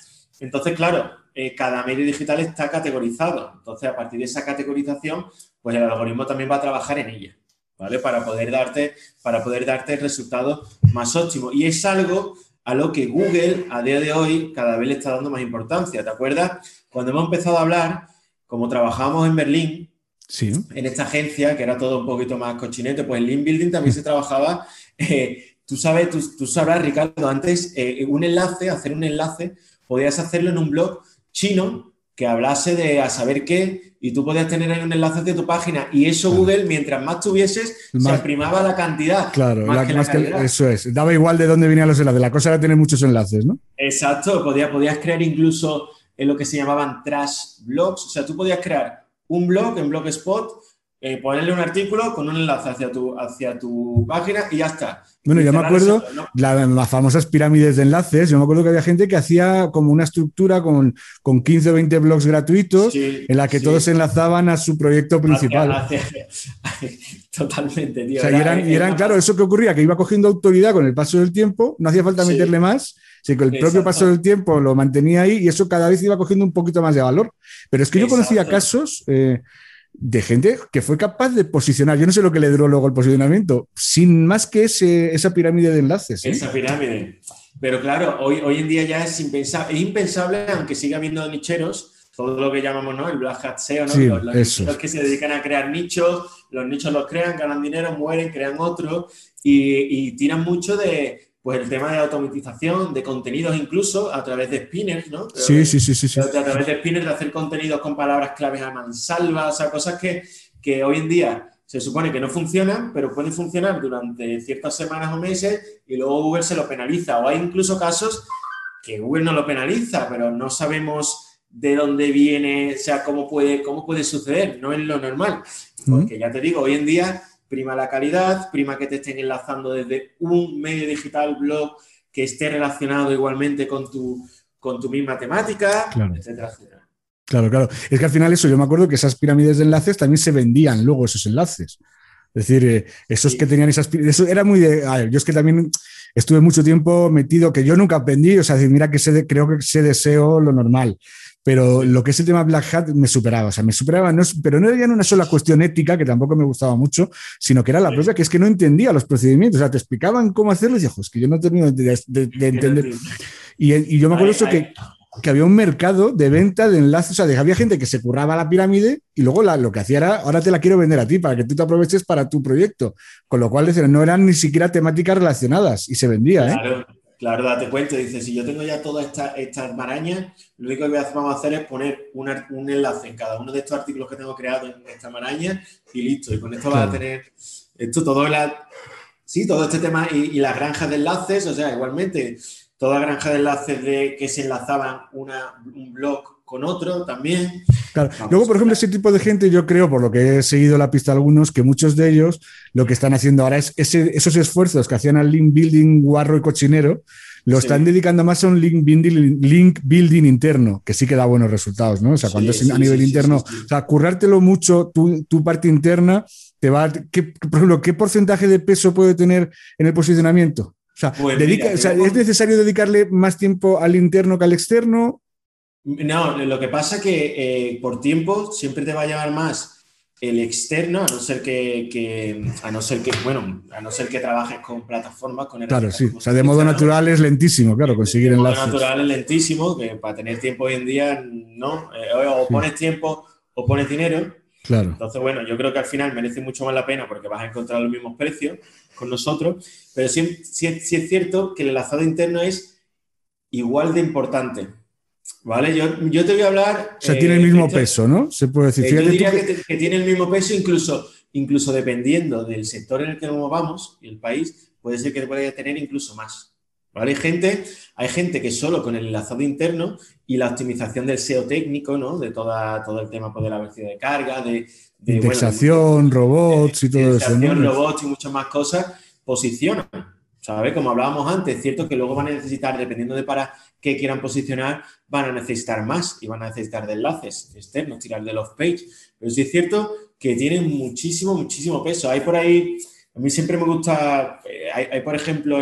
Entonces, claro, eh, cada medio digital está categorizado. Entonces, a partir de esa categorización, pues el algoritmo también va a trabajar en ella, ¿vale? Para poder darte, para poder darte el resultado más óptimo. Y es algo a lo que Google a día de hoy cada vez le está dando más importancia. ¿Te acuerdas? Cuando hemos empezado a hablar, como trabajamos en Berlín, sí. en esta agencia, que era todo un poquito más cochinete, pues en Link Building también se trabajaba. Eh, tú sabes, tú, sabrás, Ricardo, antes eh, un enlace, hacer un enlace, podías hacerlo en un blog chino que hablase de a saber qué y tú podías tener ahí un enlace de tu página y eso Google, mientras más tuvieses, se primaba la cantidad. Claro, eso es. Daba igual de dónde venían los enlaces. La cosa era tener muchos enlaces, ¿no? Exacto. Podías, podías crear incluso en lo que se llamaban trash blogs. O sea, tú podías crear un blog en Blogspot eh, ponerle un artículo con un enlace hacia tu, hacia tu página y ya está. Bueno, yo me acuerdo, las famosas pirámides de enlaces, yo me acuerdo que había gente que hacía como una estructura con, con 15 o 20 blogs gratuitos en la que todos se enlazaban a su proyecto principal. totalmente, tío. y eran, y eran claro, eso que ocurría, que iba cogiendo autoridad con el paso del tiempo, no hacía falta meterle más, sino que el propio paso del tiempo lo mantenía ahí y eso cada vez iba cogiendo un poquito más de valor. Pero es que yo conocía casos... Eh, de gente que fue capaz de posicionar, yo no sé lo que le duró luego el posicionamiento, sin más que ese, esa pirámide de enlaces. ¿eh? Esa pirámide. Pero claro, hoy, hoy en día ya es impensable, es impensable, aunque siga habiendo nicheros, todo lo que llamamos ¿no? el Black Hat SEO, ¿no? los, que se dedican a crear nichos, los nichos los crean, ganan dinero, mueren, crean otros y, y tiran mucho de, pues el tema de automatización, de contenidos incluso a través de spinners, ¿no? sí, sí, sí, sí, A través de spinners, de hacer contenidos con palabras claves a mansalva, o sea, cosas que, que hoy en día se supone que no funcionan, pero pueden funcionar durante ciertas semanas o meses y luego Google se lo penaliza. O hay incluso casos que Google no lo penaliza, pero no sabemos de dónde viene, o sea, cómo puede, cómo puede suceder, no es lo normal. Porque ya te digo, hoy en día prima la calidad, prima que te estén enlazando desde un medio digital, blog, que esté relacionado igualmente con tu, con tu misma temática, etcétera, etcétera. Claro, claro. Es que al final eso, yo me acuerdo que esas pirámides de enlaces también se vendían luego esos enlaces. Es decir, eh, esos que tenían esas... Eso era muy de... A ver, yo es que también estuve mucho tiempo metido, que yo nunca aprendí, o sea, mira que sé creo que sé deseo lo normal, pero lo que es el tema Black Hat me superaba, o sea, me superaba, no pero no era ya una sola cuestión ética, que tampoco me gustaba mucho, sino que era la propia, que es que no entendía los procedimientos, o sea, te explicaban cómo hacerlo y dije, es que yo no termino de, de, entender. Y, y, yo me acuerdo eso que que había un mercado de venta de enlaces, o sea, había gente que se curraba la pirámide y luego lo que hacía era, ahora te la quiero vender a ti para que tú te aproveches para tu proyecto. Con lo cual, no eran ni siquiera temáticas relacionadas y se vendía, ¿eh? Claro, claro, date cuenta, dice, si yo tengo ya todas estas esta marañas, lo único que vamos a hacer es poner un enlace en cada uno de estos artículos que tengo creado en esta maraña y listo. Y con esto vas a tener esto todo la... Sí, todo este tema y, y las granjas de enlaces, o sea, igualmente toda granja de enlaces de que se enlazaban un blog con otro también. Luego, por ejemplo, ese tipo de gente, yo creo, por lo que he seguido la pista de algunos, que muchos de ellos lo que están haciendo ahora es esos esfuerzos que hacían al link building guarro y cochinero, lo están dedicando más a un link building, link building interno, que sí que da buenos resultados, ¿no? O sea, cuando es a nivel interno, o sea, currártelo mucho tu, tu parte interna, te va, ¿qué, por ejemplo, ¿qué porcentaje de peso puede tener en el posicionamiento? Pues o sea, ¿es necesario dedicarle más tiempo al interno que al externo? No, lo que pasa es que eh, por tiempo siempre te va a llevar más el externo, a no ser que, a no ser que, bueno, a no ser que trabajes con plataformas, con Claro, sí. O sea, de modo natural es lentísimo, claro, conseguir de enlaces. De modo natural es lentísimo, que para tener tiempo hoy en día, no. Eh, o pones tiempo o pones dinero. Claro. Entonces, bueno, yo creo que al final merece mucho más la pena porque vas a encontrar los mismos precios con nosotros, pero sí, sí, es cierto que el enlazado interno es igual de importante. ¿Vale? Yo, yo te voy a hablar. O sea, tiene el eh, mismo peso, ¿no? Se puede decir. Eh, yo diría que... tiene el mismo peso, incluso, incluso dependiendo del sector en el que nos movamos y el país, puede ser que pueda tener incluso más. ¿Vale? Hay gente, hay gente que solo con el enlazado interno y la optimización del SEO técnico, ¿no? De toda, todo el tema pues, de la velocidad de carga, de, de indexación, robots y todo eso. robots y muchas más cosas, posicionan. ¿Sabes? Como hablábamos antes, cierto que luego van a necesitar, dependiendo de para qué quieran posicionar, van a necesitar más y van a necesitar de enlaces externos, tirar de off page. Pero sí es cierto que tienen muchísimo, muchísimo peso. Hay por ahí, a mí siempre me gusta, eh, hay, por ejemplo,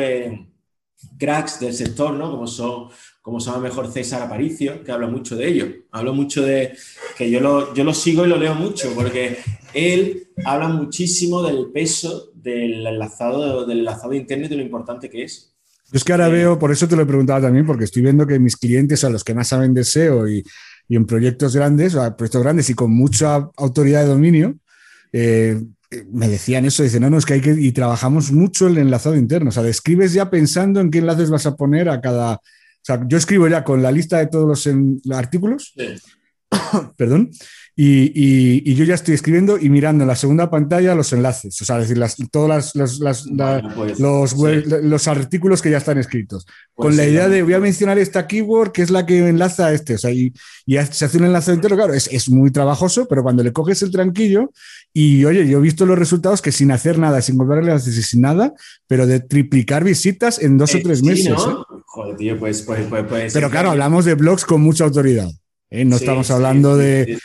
cracks del sector, ¿no? Como son como se mejor César Aparicio, que habla mucho de ello. Hablo mucho de que yo lo, yo lo sigo y lo leo mucho, porque él habla muchísimo del peso del enlazado, del enlazado interno y de lo importante que es. Yo es que ahora veo, por eso te lo he preguntado también, porque estoy viendo que mis clientes, a los que más saben de SEO y, y en proyectos grandes, o proyectos grandes y con mucha autoridad de dominio, eh, me decían eso, dicen, no, no, es que hay que, y trabajamos mucho el enlazado interno, o sea, describes ya pensando en qué enlaces vas a poner a cada, o sea, yo escribo ya con la lista de todos los, artículos, perdón, y, yo ya estoy escribiendo y mirando en la segunda pantalla los enlaces, o sea, decir, las, todos pues, los, los, artículos que ya están escritos. Pues con la idea de voy a mencionar esta keyword que es la que enlaza a este, o sea, y, se hace un enlace entero, claro, es, es, muy trabajoso, pero cuando le coges el tranquillo y oye, yo he visto los resultados que sin hacer nada, sin comprar enlaces y sin nada, pero de triplicar visitas en dos o eh, tres meses. ¿eh? Joder, tío, pues, pues, pues, pues Pero claro, hablamos de blogs con mucha autoridad. ¿Eh? No estamos hablando de,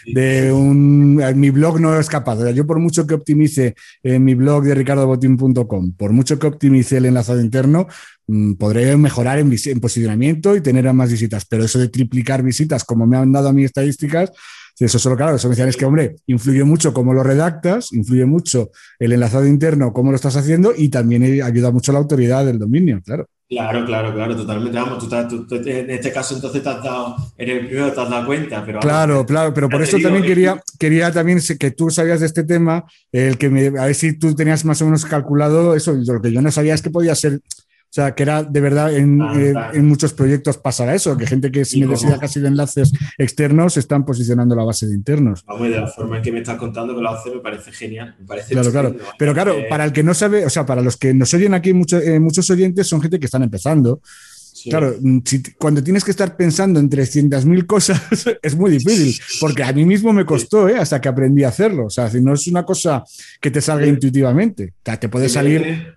un... Mi blog no es capaz. yo por mucho que optimice en mi blog de ricardobotín.com, por mucho que optimice el enlazado interno, mm, podré mejorar en, en, posicionamiento y tener más visitas. Pero eso de triplicar visitas, como me han dado a mí estadísticas, eso solo, claro, eso me decían es que, hombre, influye mucho cómo lo redactas, influye mucho el enlazado interno, cómo lo estás haciendo y también ayuda mucho la autoridad del dominio, claro. Claro, claro, claro, totalmente. Vamos, tú, en este caso entonces te has dado, en el primero te has dado cuenta. Pero claro, claro, pero por eso también quería, quería también que tú sabías de este tema, el que me, a ver si tú tenías más o menos calculado eso, lo que yo no sabía es que podía ser sea, que era de verdad en, eh, en muchos proyectos pasará eso, que gente que sin necesidad casi de enlaces externos están posicionando la base de internos. Vamos, de la forma en que me estás contando que lo hace me parece genial. Me parece claro, claro. Pero claro, para el que no sabe, o sea, para los que nos oyen aquí, muchos, eh, muchos oyentes son gente que están empezando. Claro, mm, cuando tienes que estar pensando en 300.000 cosas es muy difícil, porque a mí mismo me costó ¿eh? hasta que aprendí a hacerlo. O sea, si no es una cosa que te salga intuitivamente. O sea, te puede salir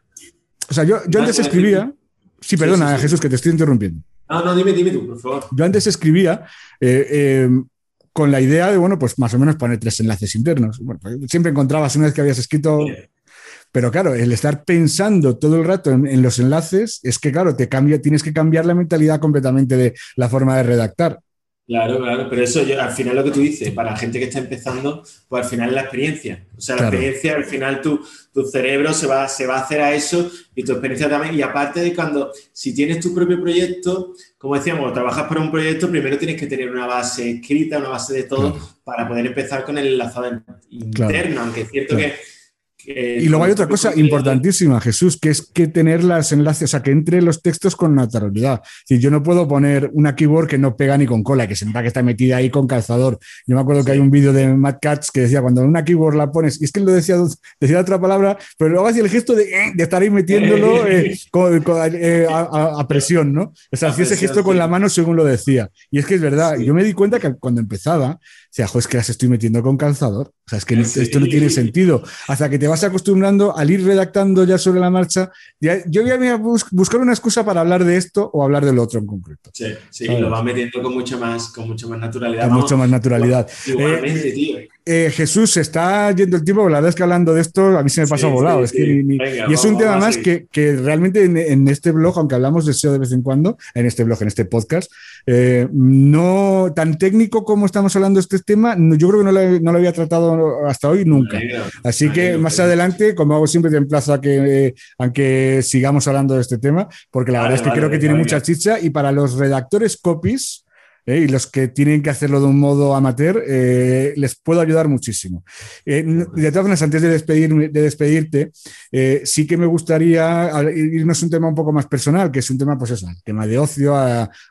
o sea, yo, yo antes escribía. Sí, perdona, Jesús, que te estoy interrumpiendo. No, no, dime, dime tú, por favor. Yo antes escribía eh, em, con la idea de, bueno, pues más o menos poner tres enlaces internos. Bueno, pues siempre encontrabas una vez que habías escrito. Pero claro, el estar pensando todo el rato en, los enlaces es que, claro, te cambia, tienes que cambiar la mentalidad completamente de la forma de redactar. Claro, claro, pero eso al final lo que tú dices, para la gente que está empezando, pues al final es la experiencia. O sea, la experiencia, al final tu, tu cerebro se va, se va a hacer a eso y tu experiencia también. Y aparte de cuando, si tienes tu propio proyecto, como decíamos, trabajas para un proyecto, primero tienes que tener una base escrita, una base de todo, para poder empezar con el enlazado interno, aunque es cierto que y luego hay otra cosa importantísima, Jesús, que es que tener las enlaces, o sea, que entre los textos con naturalidad. Si yo no puedo poner una keyboard que no pega ni con cola, que se nota que está metida ahí con calzador. Yo me acuerdo que hay un vídeo de Matt Katz que decía, cuando una keyboard la pones, y es que él lo decía, decía otra palabra, pero luego hacía el gesto de, eh, de estar ahí metiéndolo eh, eh, a, presión, ¿no? O sea, hacía ese gesto con la mano según lo decía. Y es que es verdad, yo me di cuenta que cuando empezaba, o sea, es que las estoy metiendo con calzador. O sea, es que esto no tiene sentido. Hasta que te vas acostumbrando al ir redactando ya sobre la marcha. yo voy a buscar una excusa para hablar de esto o hablar del otro en concreto. Sí, sí, lo vas metiendo con mucha más, con mucha más naturalidad. Con mucha más naturalidad. Igualmente, eh, tío. Eh, Jesús, se está yendo el tiempo, la verdad es que hablando de esto a mí se me pasa volado. y es un tema más que, que, realmente en, este blog, aunque hablamos de SEO de vez en cuando, en este blog, en este podcast, eh, no tan técnico como estamos hablando de este tema, yo creo que no lo, no lo había tratado hasta hoy nunca. Así que más adelante, como hago siempre, te emplazo a que, aunque sigamos hablando de este tema, porque la verdad es que creo que tiene mucha chicha y para los redactores copies, ¿eh? y los que tienen que hacerlo de un modo amateur, eh, les puedo ayudar muchísimo. Eh, de todas formas, antes de, despedir, de despedirte, sí que me gustaría irnos a un tema un poco más personal, que es un tema, pues eso, tema de ocio,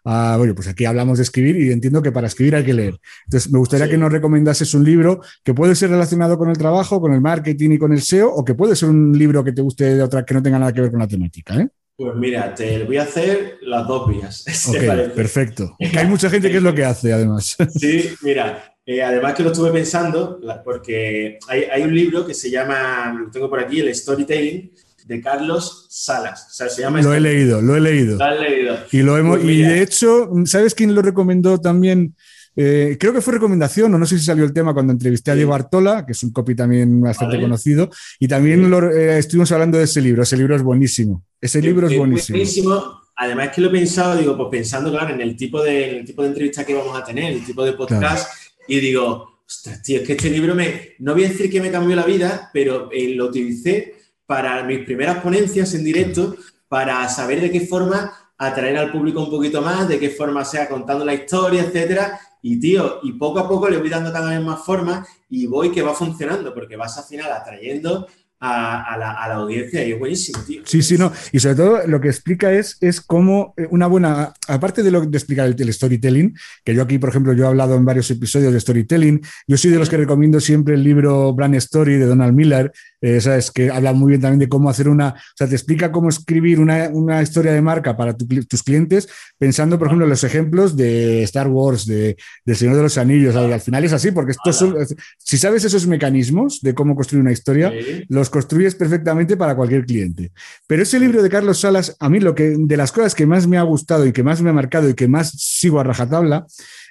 bueno, pues aquí hablamos de escribir y entiendo que para escribir hay que leer. Entonces, me gustaría que nos recomendases un libro que puede ser relacionado con el trabajo, con el marketing y con el SEO, o que puede ser un libro que te guste de otra que no tenga nada que ver con la temática. ¿eh? Pues mira, te voy a hacer las dos vías. perfecto. Que hay mucha gente que es lo que hace, además. Sí, mira, eh, además que lo estuve pensando, porque hay, un libro que se llama, lo tengo por aquí, el Storytelling, de Carlos Salas. O sea, se llama lo he leído, lo he leído. Lo has leído. Y, lo hemos, pues y de hecho, ¿sabes quién lo recomendó también? Eh, creo que fue recomendación, o no sé si salió el tema cuando entrevisté a Diego Artola, que es un copy también bastante conocido, y también eh, estuvimos hablando de ese libro. Ese libro es buenísimo. Ese libro es, buenísimo. Además que lo he pensado, digo, pues pensando, claro, en el tipo de, tipo de entrevista que vamos a tener, el tipo de podcast, y digo, ostras, tío, es que este libro me, no voy a decir que me cambió la vida, pero eh, lo utilicé para mis primeras ponencias en directo, para saber de qué forma atraer al público un poquito más, de qué forma sea contando la historia, etcétera, y tío, y poco a poco le voy dando cada vez más forma y voy que va funcionando, porque vas al final atrayendo a, la, audiencia y es buenísimo, tío. Sí, sí, no. Y sobre todo lo que explica es, es cómo eh, una buena, aparte de lo de explicar el, storytelling, que yo aquí, por ejemplo, yo he hablado en varios episodios de storytelling, yo soy de los que recomiendo siempre el libro Brand Story de Donald Miller, eh, ¿sabes? que habla muy bien también de cómo hacer una, o sea, te explica cómo escribir una, una historia de marca para tus clientes, pensando, por ejemplo, en los ejemplos de Star Wars, de, del Señor de los Anillos, al final es así, porque estos son, si sabes esos mecanismos de cómo construir una historia, los construyes perfectamente para cualquier cliente. Pero ese libro de Carlos Salas, a mí lo que, de las cosas que más me ha gustado y que más me ha marcado y que más sigo a rajatabla,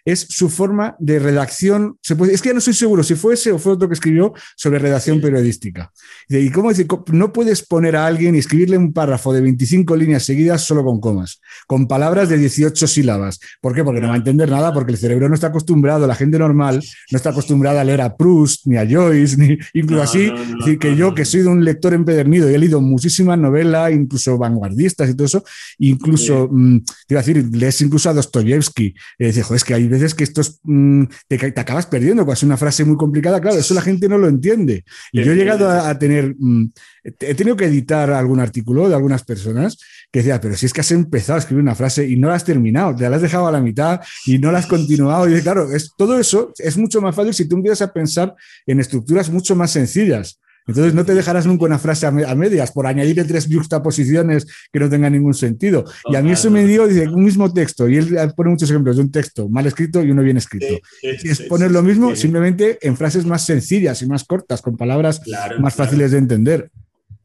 es su forma de redacción. Se puede, es que ya no estoy seguro si fue ese o fue otro que escribió sobre redacción periodística. Y cómo decir, no puedes poner a alguien y escribirle un párrafo de 25 líneas seguidas solo con comas, con palabras de 18 sílabas. ¿Por qué? Porque no va a entender nada, porque el cerebro no está acostumbrado, la gente normal no está acostumbrada a leer a Proust, ni a Joyce, ni incluso así. decir, que yo, que soy de un lector empedernido y he leído muchísimas novelas, incluso vanguardistas y todo eso, incluso, mm, te iba a decir, lees incluso a Dostoyevsky. Y dices, es que hay veces que esto mm, te, acabas perdiendo, cuando es una frase muy complicada, claro, eso la gente no lo entiende. Y yo he llegado a, tener, mm, he tenido que editar algún artículo de algunas personas que decía, pero si es que has empezado a escribir una frase y no la has terminado, te la has dejado a la mitad y no la has continuado. Y claro, es, todo eso es mucho más fácil si tú empiezas a pensar en estructuras mucho más sencillas. Entonces no te dejarás nunca una frase a, medias por añadirle tres juxtaposiciones que no tengan ningún sentido. Y a mí eso me dio, dice, un mismo texto, y él pone muchos ejemplos de un texto mal escrito y uno bien escrito. y es poner lo mismo simplemente en frases más sencillas y más cortas, con palabras más fáciles de entender.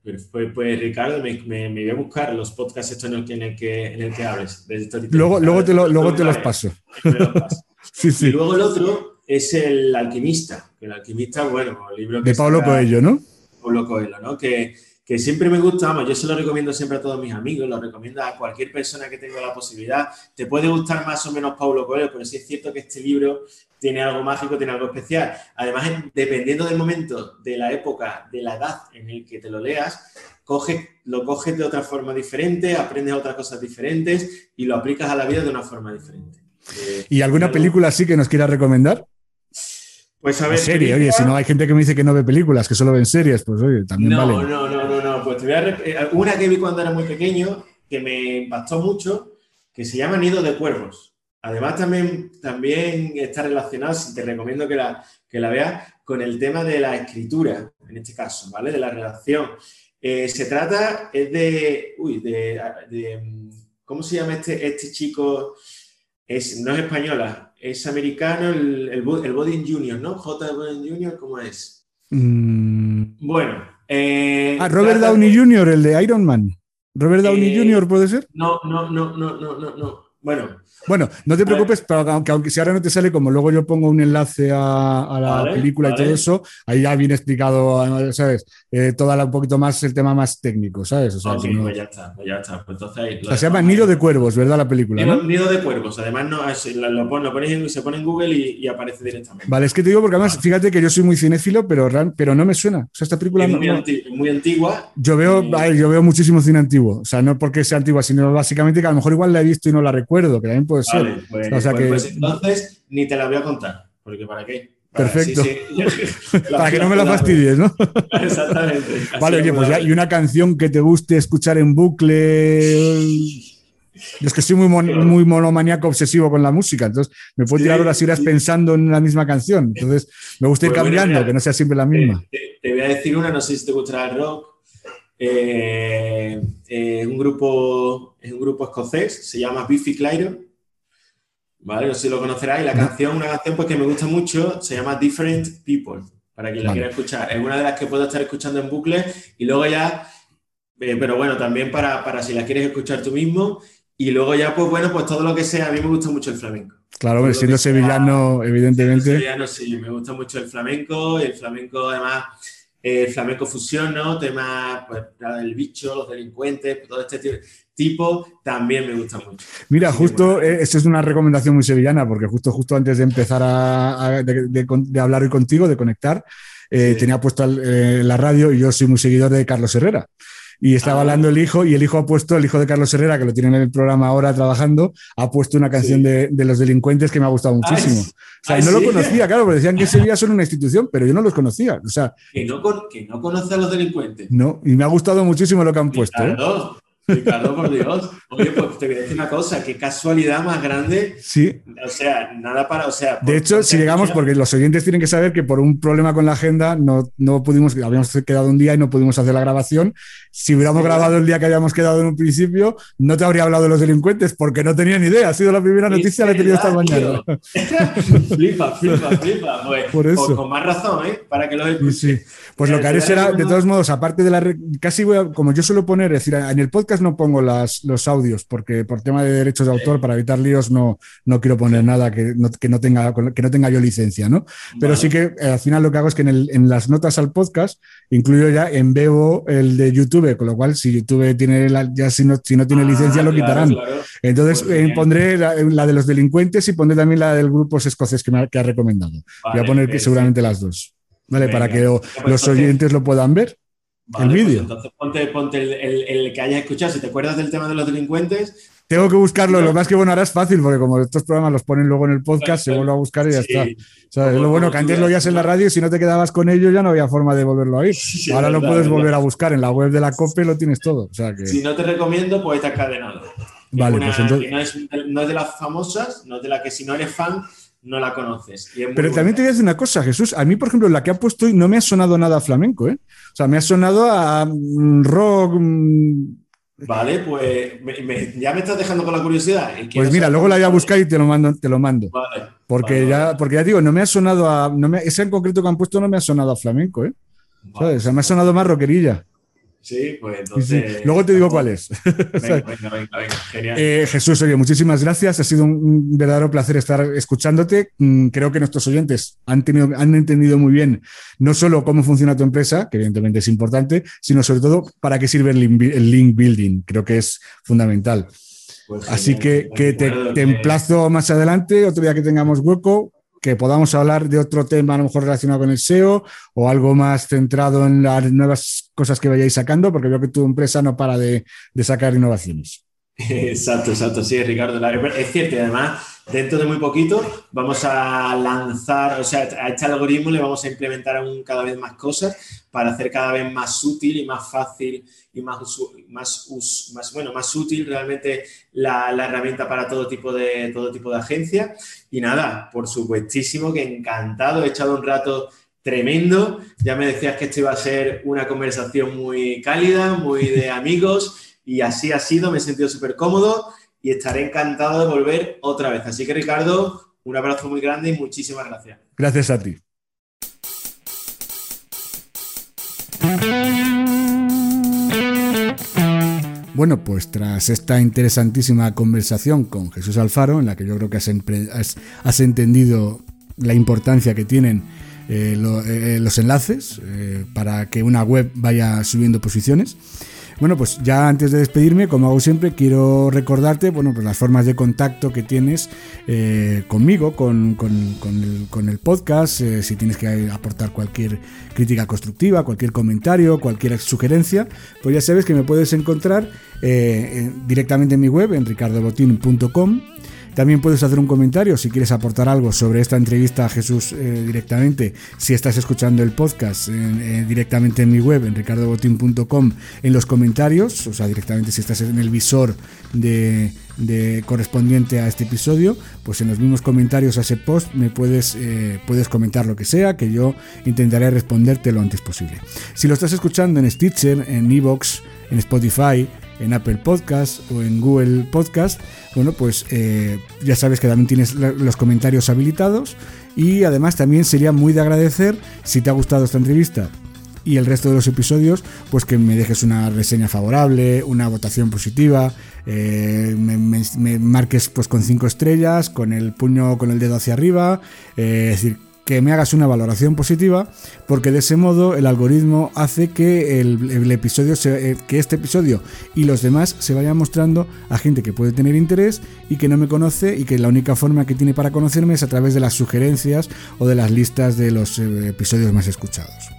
Pues, pues Ricardo, me, voy a buscar los podcasts estos en el que, en el que, hables. luego, luego te, lo, luego te los paso. Y luego el otro es El alquimista. El alquimista, bueno, el libro De Pablo Coelho, ¿no? Pablo Coelho, ¿no? Que, que siempre me gusta, vamos, yo se lo recomiendo siempre a todos mis amigos, lo recomiendo a cualquier persona que tenga la posibilidad. Te puede gustar más o menos Paulo Coelho, pero sí es cierto que este libro tiene algo mágico, tiene algo especial. Además, dependiendo del momento, de la época, de la edad en el que te lo leas, coge, lo coges de otra forma diferente, aprendes otras cosas diferentes y lo aplicas a la vida de una forma diferente. ¿Y alguna película así que nos quieras recomendar? Pues a ver. Serie, oye, si no hay gente que me dice que no ve películas, que solo ven series, pues oye, también vale. No, no, no, no, pues te voy a eh, una que vi cuando era muy pequeño, que me impactó mucho, que se llama Nido de Cuervos. Además, también, también está relacionado, si te recomiendo que la, que la veas, con el tema de la escritura, en este caso, ¿vale? De la redacción. Eh, se trata, es de, uy, de, de, ¿cómo se llama este, este chico? Es, no es española, es americano, el, el, Bodin Jr., ¿no? J. Bodin Jr., ¿cómo es? Mm. Bueno. Eh, ah, Robert Downey Jr., el de Iron Man. Robert Downey eh, Jr., ¿puede ser? No, no, no, no, no, no, no. Bueno, bueno, no te preocupes, pero aunque, aunque si ahora no te sale, como luego yo pongo un enlace a, la película y todo eso, ahí ya viene explicado, ¿sabes? Eh, toda un poquito más el tema más técnico, ¿sabes? O sea, pues ya está, pues ya está. Pues entonces, se llama Nido de Cuervos, ¿verdad? La película. Nido, de Cuervos, además no, lo, pones en, se pone en Google y, aparece directamente. Vale, es que te digo porque además, fíjate que yo soy muy cinéfilo, pero, pero no me suena. O sea, esta película es muy, antigua. Yo veo, yo veo muchísimo cine antiguo. O sea, no porque sea antigua, sino básicamente que a lo mejor igual la he visto y no la recuerdo, que también puede ser. Pues, o sea pues, que... pues entonces ni te la voy a contar, porque ¿para qué? Perfecto. Para que no me la fastidies, ¿no? Exactamente. Vale, oye, pues ya, y una canción que te guste escuchar en bucle. Yo es que soy muy, muy monomaníaco obsesivo con la música, entonces me puedo tirar horas y horas pensando en la misma canción. Entonces me gusta ir pues cambiando, que no sea siempre la misma. Te, voy a decir una, no sé si te gustará el rock. Eh, eh, un grupo, es un grupo escocés, se llama Biffy Clyro ¿vale? No sé si lo conocerás. Y la canción, una canción pues, que me gusta mucho, se llama Different People, para quien la quiera escuchar. Es una de las que puedo estar escuchando en bucle y luego ya, eh, pero bueno, también para, para si la quieres escuchar tú mismo. Y luego ya, pues bueno, pues todo lo que sea, a mí me gusta mucho el flamenco. Claro, siendo sevillano, evidentemente. Sevillano, sí, me gusta mucho el flamenco. Y el flamenco, además, el flamenco fusión, ¿no? Tema, pues, del bicho, los delincuentes, todo este tipo tipo también me gusta mucho. Mira, justo, eh, esto es una recomendación muy sevillana, porque justo, justo antes de empezar a, de, hablar hoy contigo, de conectar, eh, tenía puesto eh, la radio y yo soy muy seguidor de Carlos Herrera. Y estaba ah. hablando el hijo, y el hijo ha puesto, el hijo de Carlos Herrera, que lo tiene en el programa ahora trabajando, ha puesto una canción de, los delincuentes que me ha gustado muchísimo. o sea, y no lo conocía, claro, porque decían que Sevilla son una institución, pero yo no los conocía. O sea, que no, que no conoce a los delincuentes. No, y me ha gustado muchísimo lo que han puesto. Ricardo, por Dios. Oye, pues te voy a decir una cosa, qué casualidad más grande. Sí. O sea, nada para, o sea. De hecho, si llegamos, porque los oyentes tienen que saber que por un problema con la agenda no, no pudimos, habíamos quedado un día y no pudimos hacer la grabación. Si hubiéramos grabado el día que habíamos quedado en un principio, no te habría hablado de los delincuentes porque no tenía ni idea. Ha sido la primera noticia que he tenido esta mañana. flipa, flipa, flipa. por eso. Con, más razón, ¿eh? Para que lo Sí, Pues lo que haré será, de todos modos, aparte de la. Casi voy a, como yo suelo poner, es decir, en el podcast no pongo las, los audios porque por tema de derechos de autor, para evitar líos, no, no quiero poner nada que no, que no, tenga, que no tenga yo licencia, ¿no? Pero sí que eh, al final lo que hago es que en, el, en las notas al podcast incluyo ya en Bebo el de YouTube con lo cual si YouTube tiene ya si no, si no tiene ah, licencia lo quitarán. Entonces pues eh, pondré la, de los delincuentes y pondré también la del grupo escocés que, me ha, que ha recomendado. Voy a poner que seguramente las dos. ¿Vale? Para que los oyentes lo puedan ver. El pues vídeo. entonces ponte, ponte el, el, que hayas escuchado. Si te acuerdas del tema de los delincuentes, tengo que buscarlo. Lo más que bueno, ahora es fácil, porque como estos programas los ponen luego en el podcast, se vuelve a buscar y ya está. es lo bueno que antes lo oías en la radio y si no te quedabas con ello ya no había forma de volverlo a oír. ahora lo puedes volver a buscar en la web de la COPE, lo tienes todo. O sea que... Si no te recomiendo, pues esta cadenado. Vale, pues entonces... no, es, no es de las famosas, no es de la que si no eres fan, no la conoces. Pero también te voy a decir una cosa, Jesús. A mí, por ejemplo, la que ha puesto hoy no me ha sonado nada flamenco, ¿eh? O sea, me ha sonado a mm, rock, mm, Vale, pues ya me estás dejando con la curiosidad. Pues mira, luego la voy a buscar y te lo mando. Te lo mando. Vale, porque, ya, porque ya digo, no me ha sonado a. No me, ese en concreto que han puesto no me ha sonado a flamenco, ¿eh? O sea, me ha sonado más rockerilla. Sí, pues entonces. Luego te digo cuál es. Venga, venga, venga, genial. Eh, Jesús, oye, muchísimas gracias. Ha sido un verdadero placer estar escuchándote. Mm, creo que nuestros oyentes han, tenido, han entendido muy bien no solo cómo funciona tu empresa, que evidentemente es importante, sino sobre todo para qué sirve el link, building. Creo que es fundamental. Pues Así que, que te, te emplazo más adelante, otro día que tengamos hueco, que podamos hablar de otro tema a lo mejor relacionado con el SEO o algo más centrado en las nuevas cosas que vayáis sacando, porque veo que tu empresa no para de, sacar innovaciones. Exacto, exacto, sí, Ricardo. Es cierto, y además, dentro de muy poquito vamos a lanzar, o sea, a este algoritmo le vamos a implementar aún cada vez más cosas para hacer cada vez más útil y más fácil y más, más, bueno, más útil realmente la, la, herramienta para todo tipo de, todo tipo de agencia. Y nada, por supuestísimo que encantado, he echado un rato tremendo. Ya me decías que esto iba a ser una conversación muy cálida, muy de amigos, y así ha sido, me he sentido súper cómodo y estaré encantado de volver otra vez. Así que Ricardo, un abrazo muy grande y muchísimas gracias. Gracias a ti. Bueno, pues tras esta interesantísima conversación con Jesús Alfaro, en la que yo creo que has, entendido la importancia que tienen eh, eh, los enlaces eh, para que una web vaya subiendo posiciones, bueno, pues ya antes de despedirme, como hago siempre, quiero recordarte bueno, pues las formas de contacto que tienes eh, conmigo, con, el, podcast, eh, si tienes que aportar cualquier crítica constructiva, cualquier comentario, cualquier sugerencia, pues ya sabes que me puedes encontrar eh, directamente en mi web, en ricardobotin.com también puedes hacer un comentario si quieres aportar algo sobre esta entrevista a Jesús eh, directamente. Si estás escuchando el podcast eh, directamente en mi web, en ricardobotín.com, en los comentarios, o sea, directamente si estás en el visor de, correspondiente a este episodio, pues en los mismos comentarios a ese post me puedes, eh, puedes comentar lo que sea, que yo intentaré responderte lo antes posible. Si lo estás escuchando en Stitcher, en Evox, en Spotify, en Apple Podcast o en Google Podcast, bueno, pues eh, ya sabes que también tienes los comentarios habilitados y además también sería muy de agradecer si te ha gustado esta entrevista y el resto de los episodios, pues que me dejes una reseña favorable, una votación positiva, eh, me, marques pues con cinco estrellas, con el puño, con el dedo hacia arriba, eh, es decir, que me hagas una valoración positiva, porque de ese modo el algoritmo hace que el, episodio, eh, que este episodio y los demás se vayan mostrando a gente que puede tener interés y que no me conoce y que la única forma que tiene para conocerme es a través de las sugerencias o de las listas de los eh, episodios más escuchados.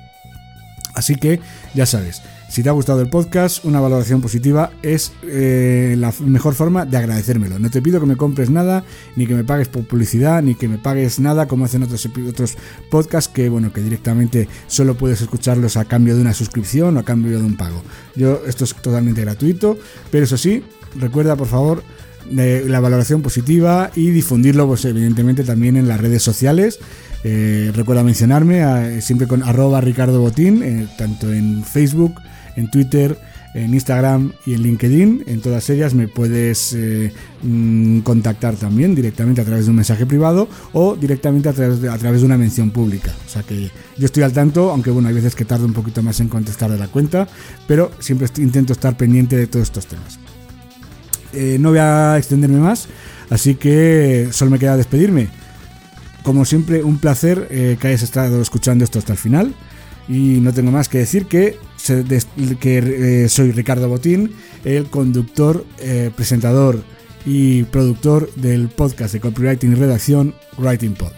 Así que ya sabes, si te ha gustado el podcast, una valoración positiva es eh, la mejor forma de agradecérmelo. No te pido que me compres nada, ni que me pagues por publicidad, ni que me pagues nada como hacen otros, otros podcasts que, bueno, que directamente solo puedes escucharlos a cambio de una suscripción o a cambio de un pago. Yo, esto es totalmente gratuito, pero eso sí, recuerda por favor la valoración positiva y difundirlo, pues evidentemente también en las redes sociales. Eh, recuerda mencionarme siempre con arroba Ricardo Botín, eh, tanto en Facebook, en Twitter, en Instagram y en LinkedIn. En todas ellas me puedes eh, mm, contactar también directamente a través de un mensaje privado o directamente a través, de, a través de una mención pública. O sea que yo estoy al tanto, aunque bueno, hay veces que tardo un poquito más en contestar de la cuenta, pero siempre intento estar pendiente de todos estos temas. Eh, no voy a extenderme más, así que solo me queda despedirme. Como siempre, un placer eh, que hayas estado escuchando esto hasta el final. Y no tengo más que decir que, que eh, soy Ricardo Botín, el conductor, eh, presentador y productor del podcast de copywriting y redacción Writing Pod.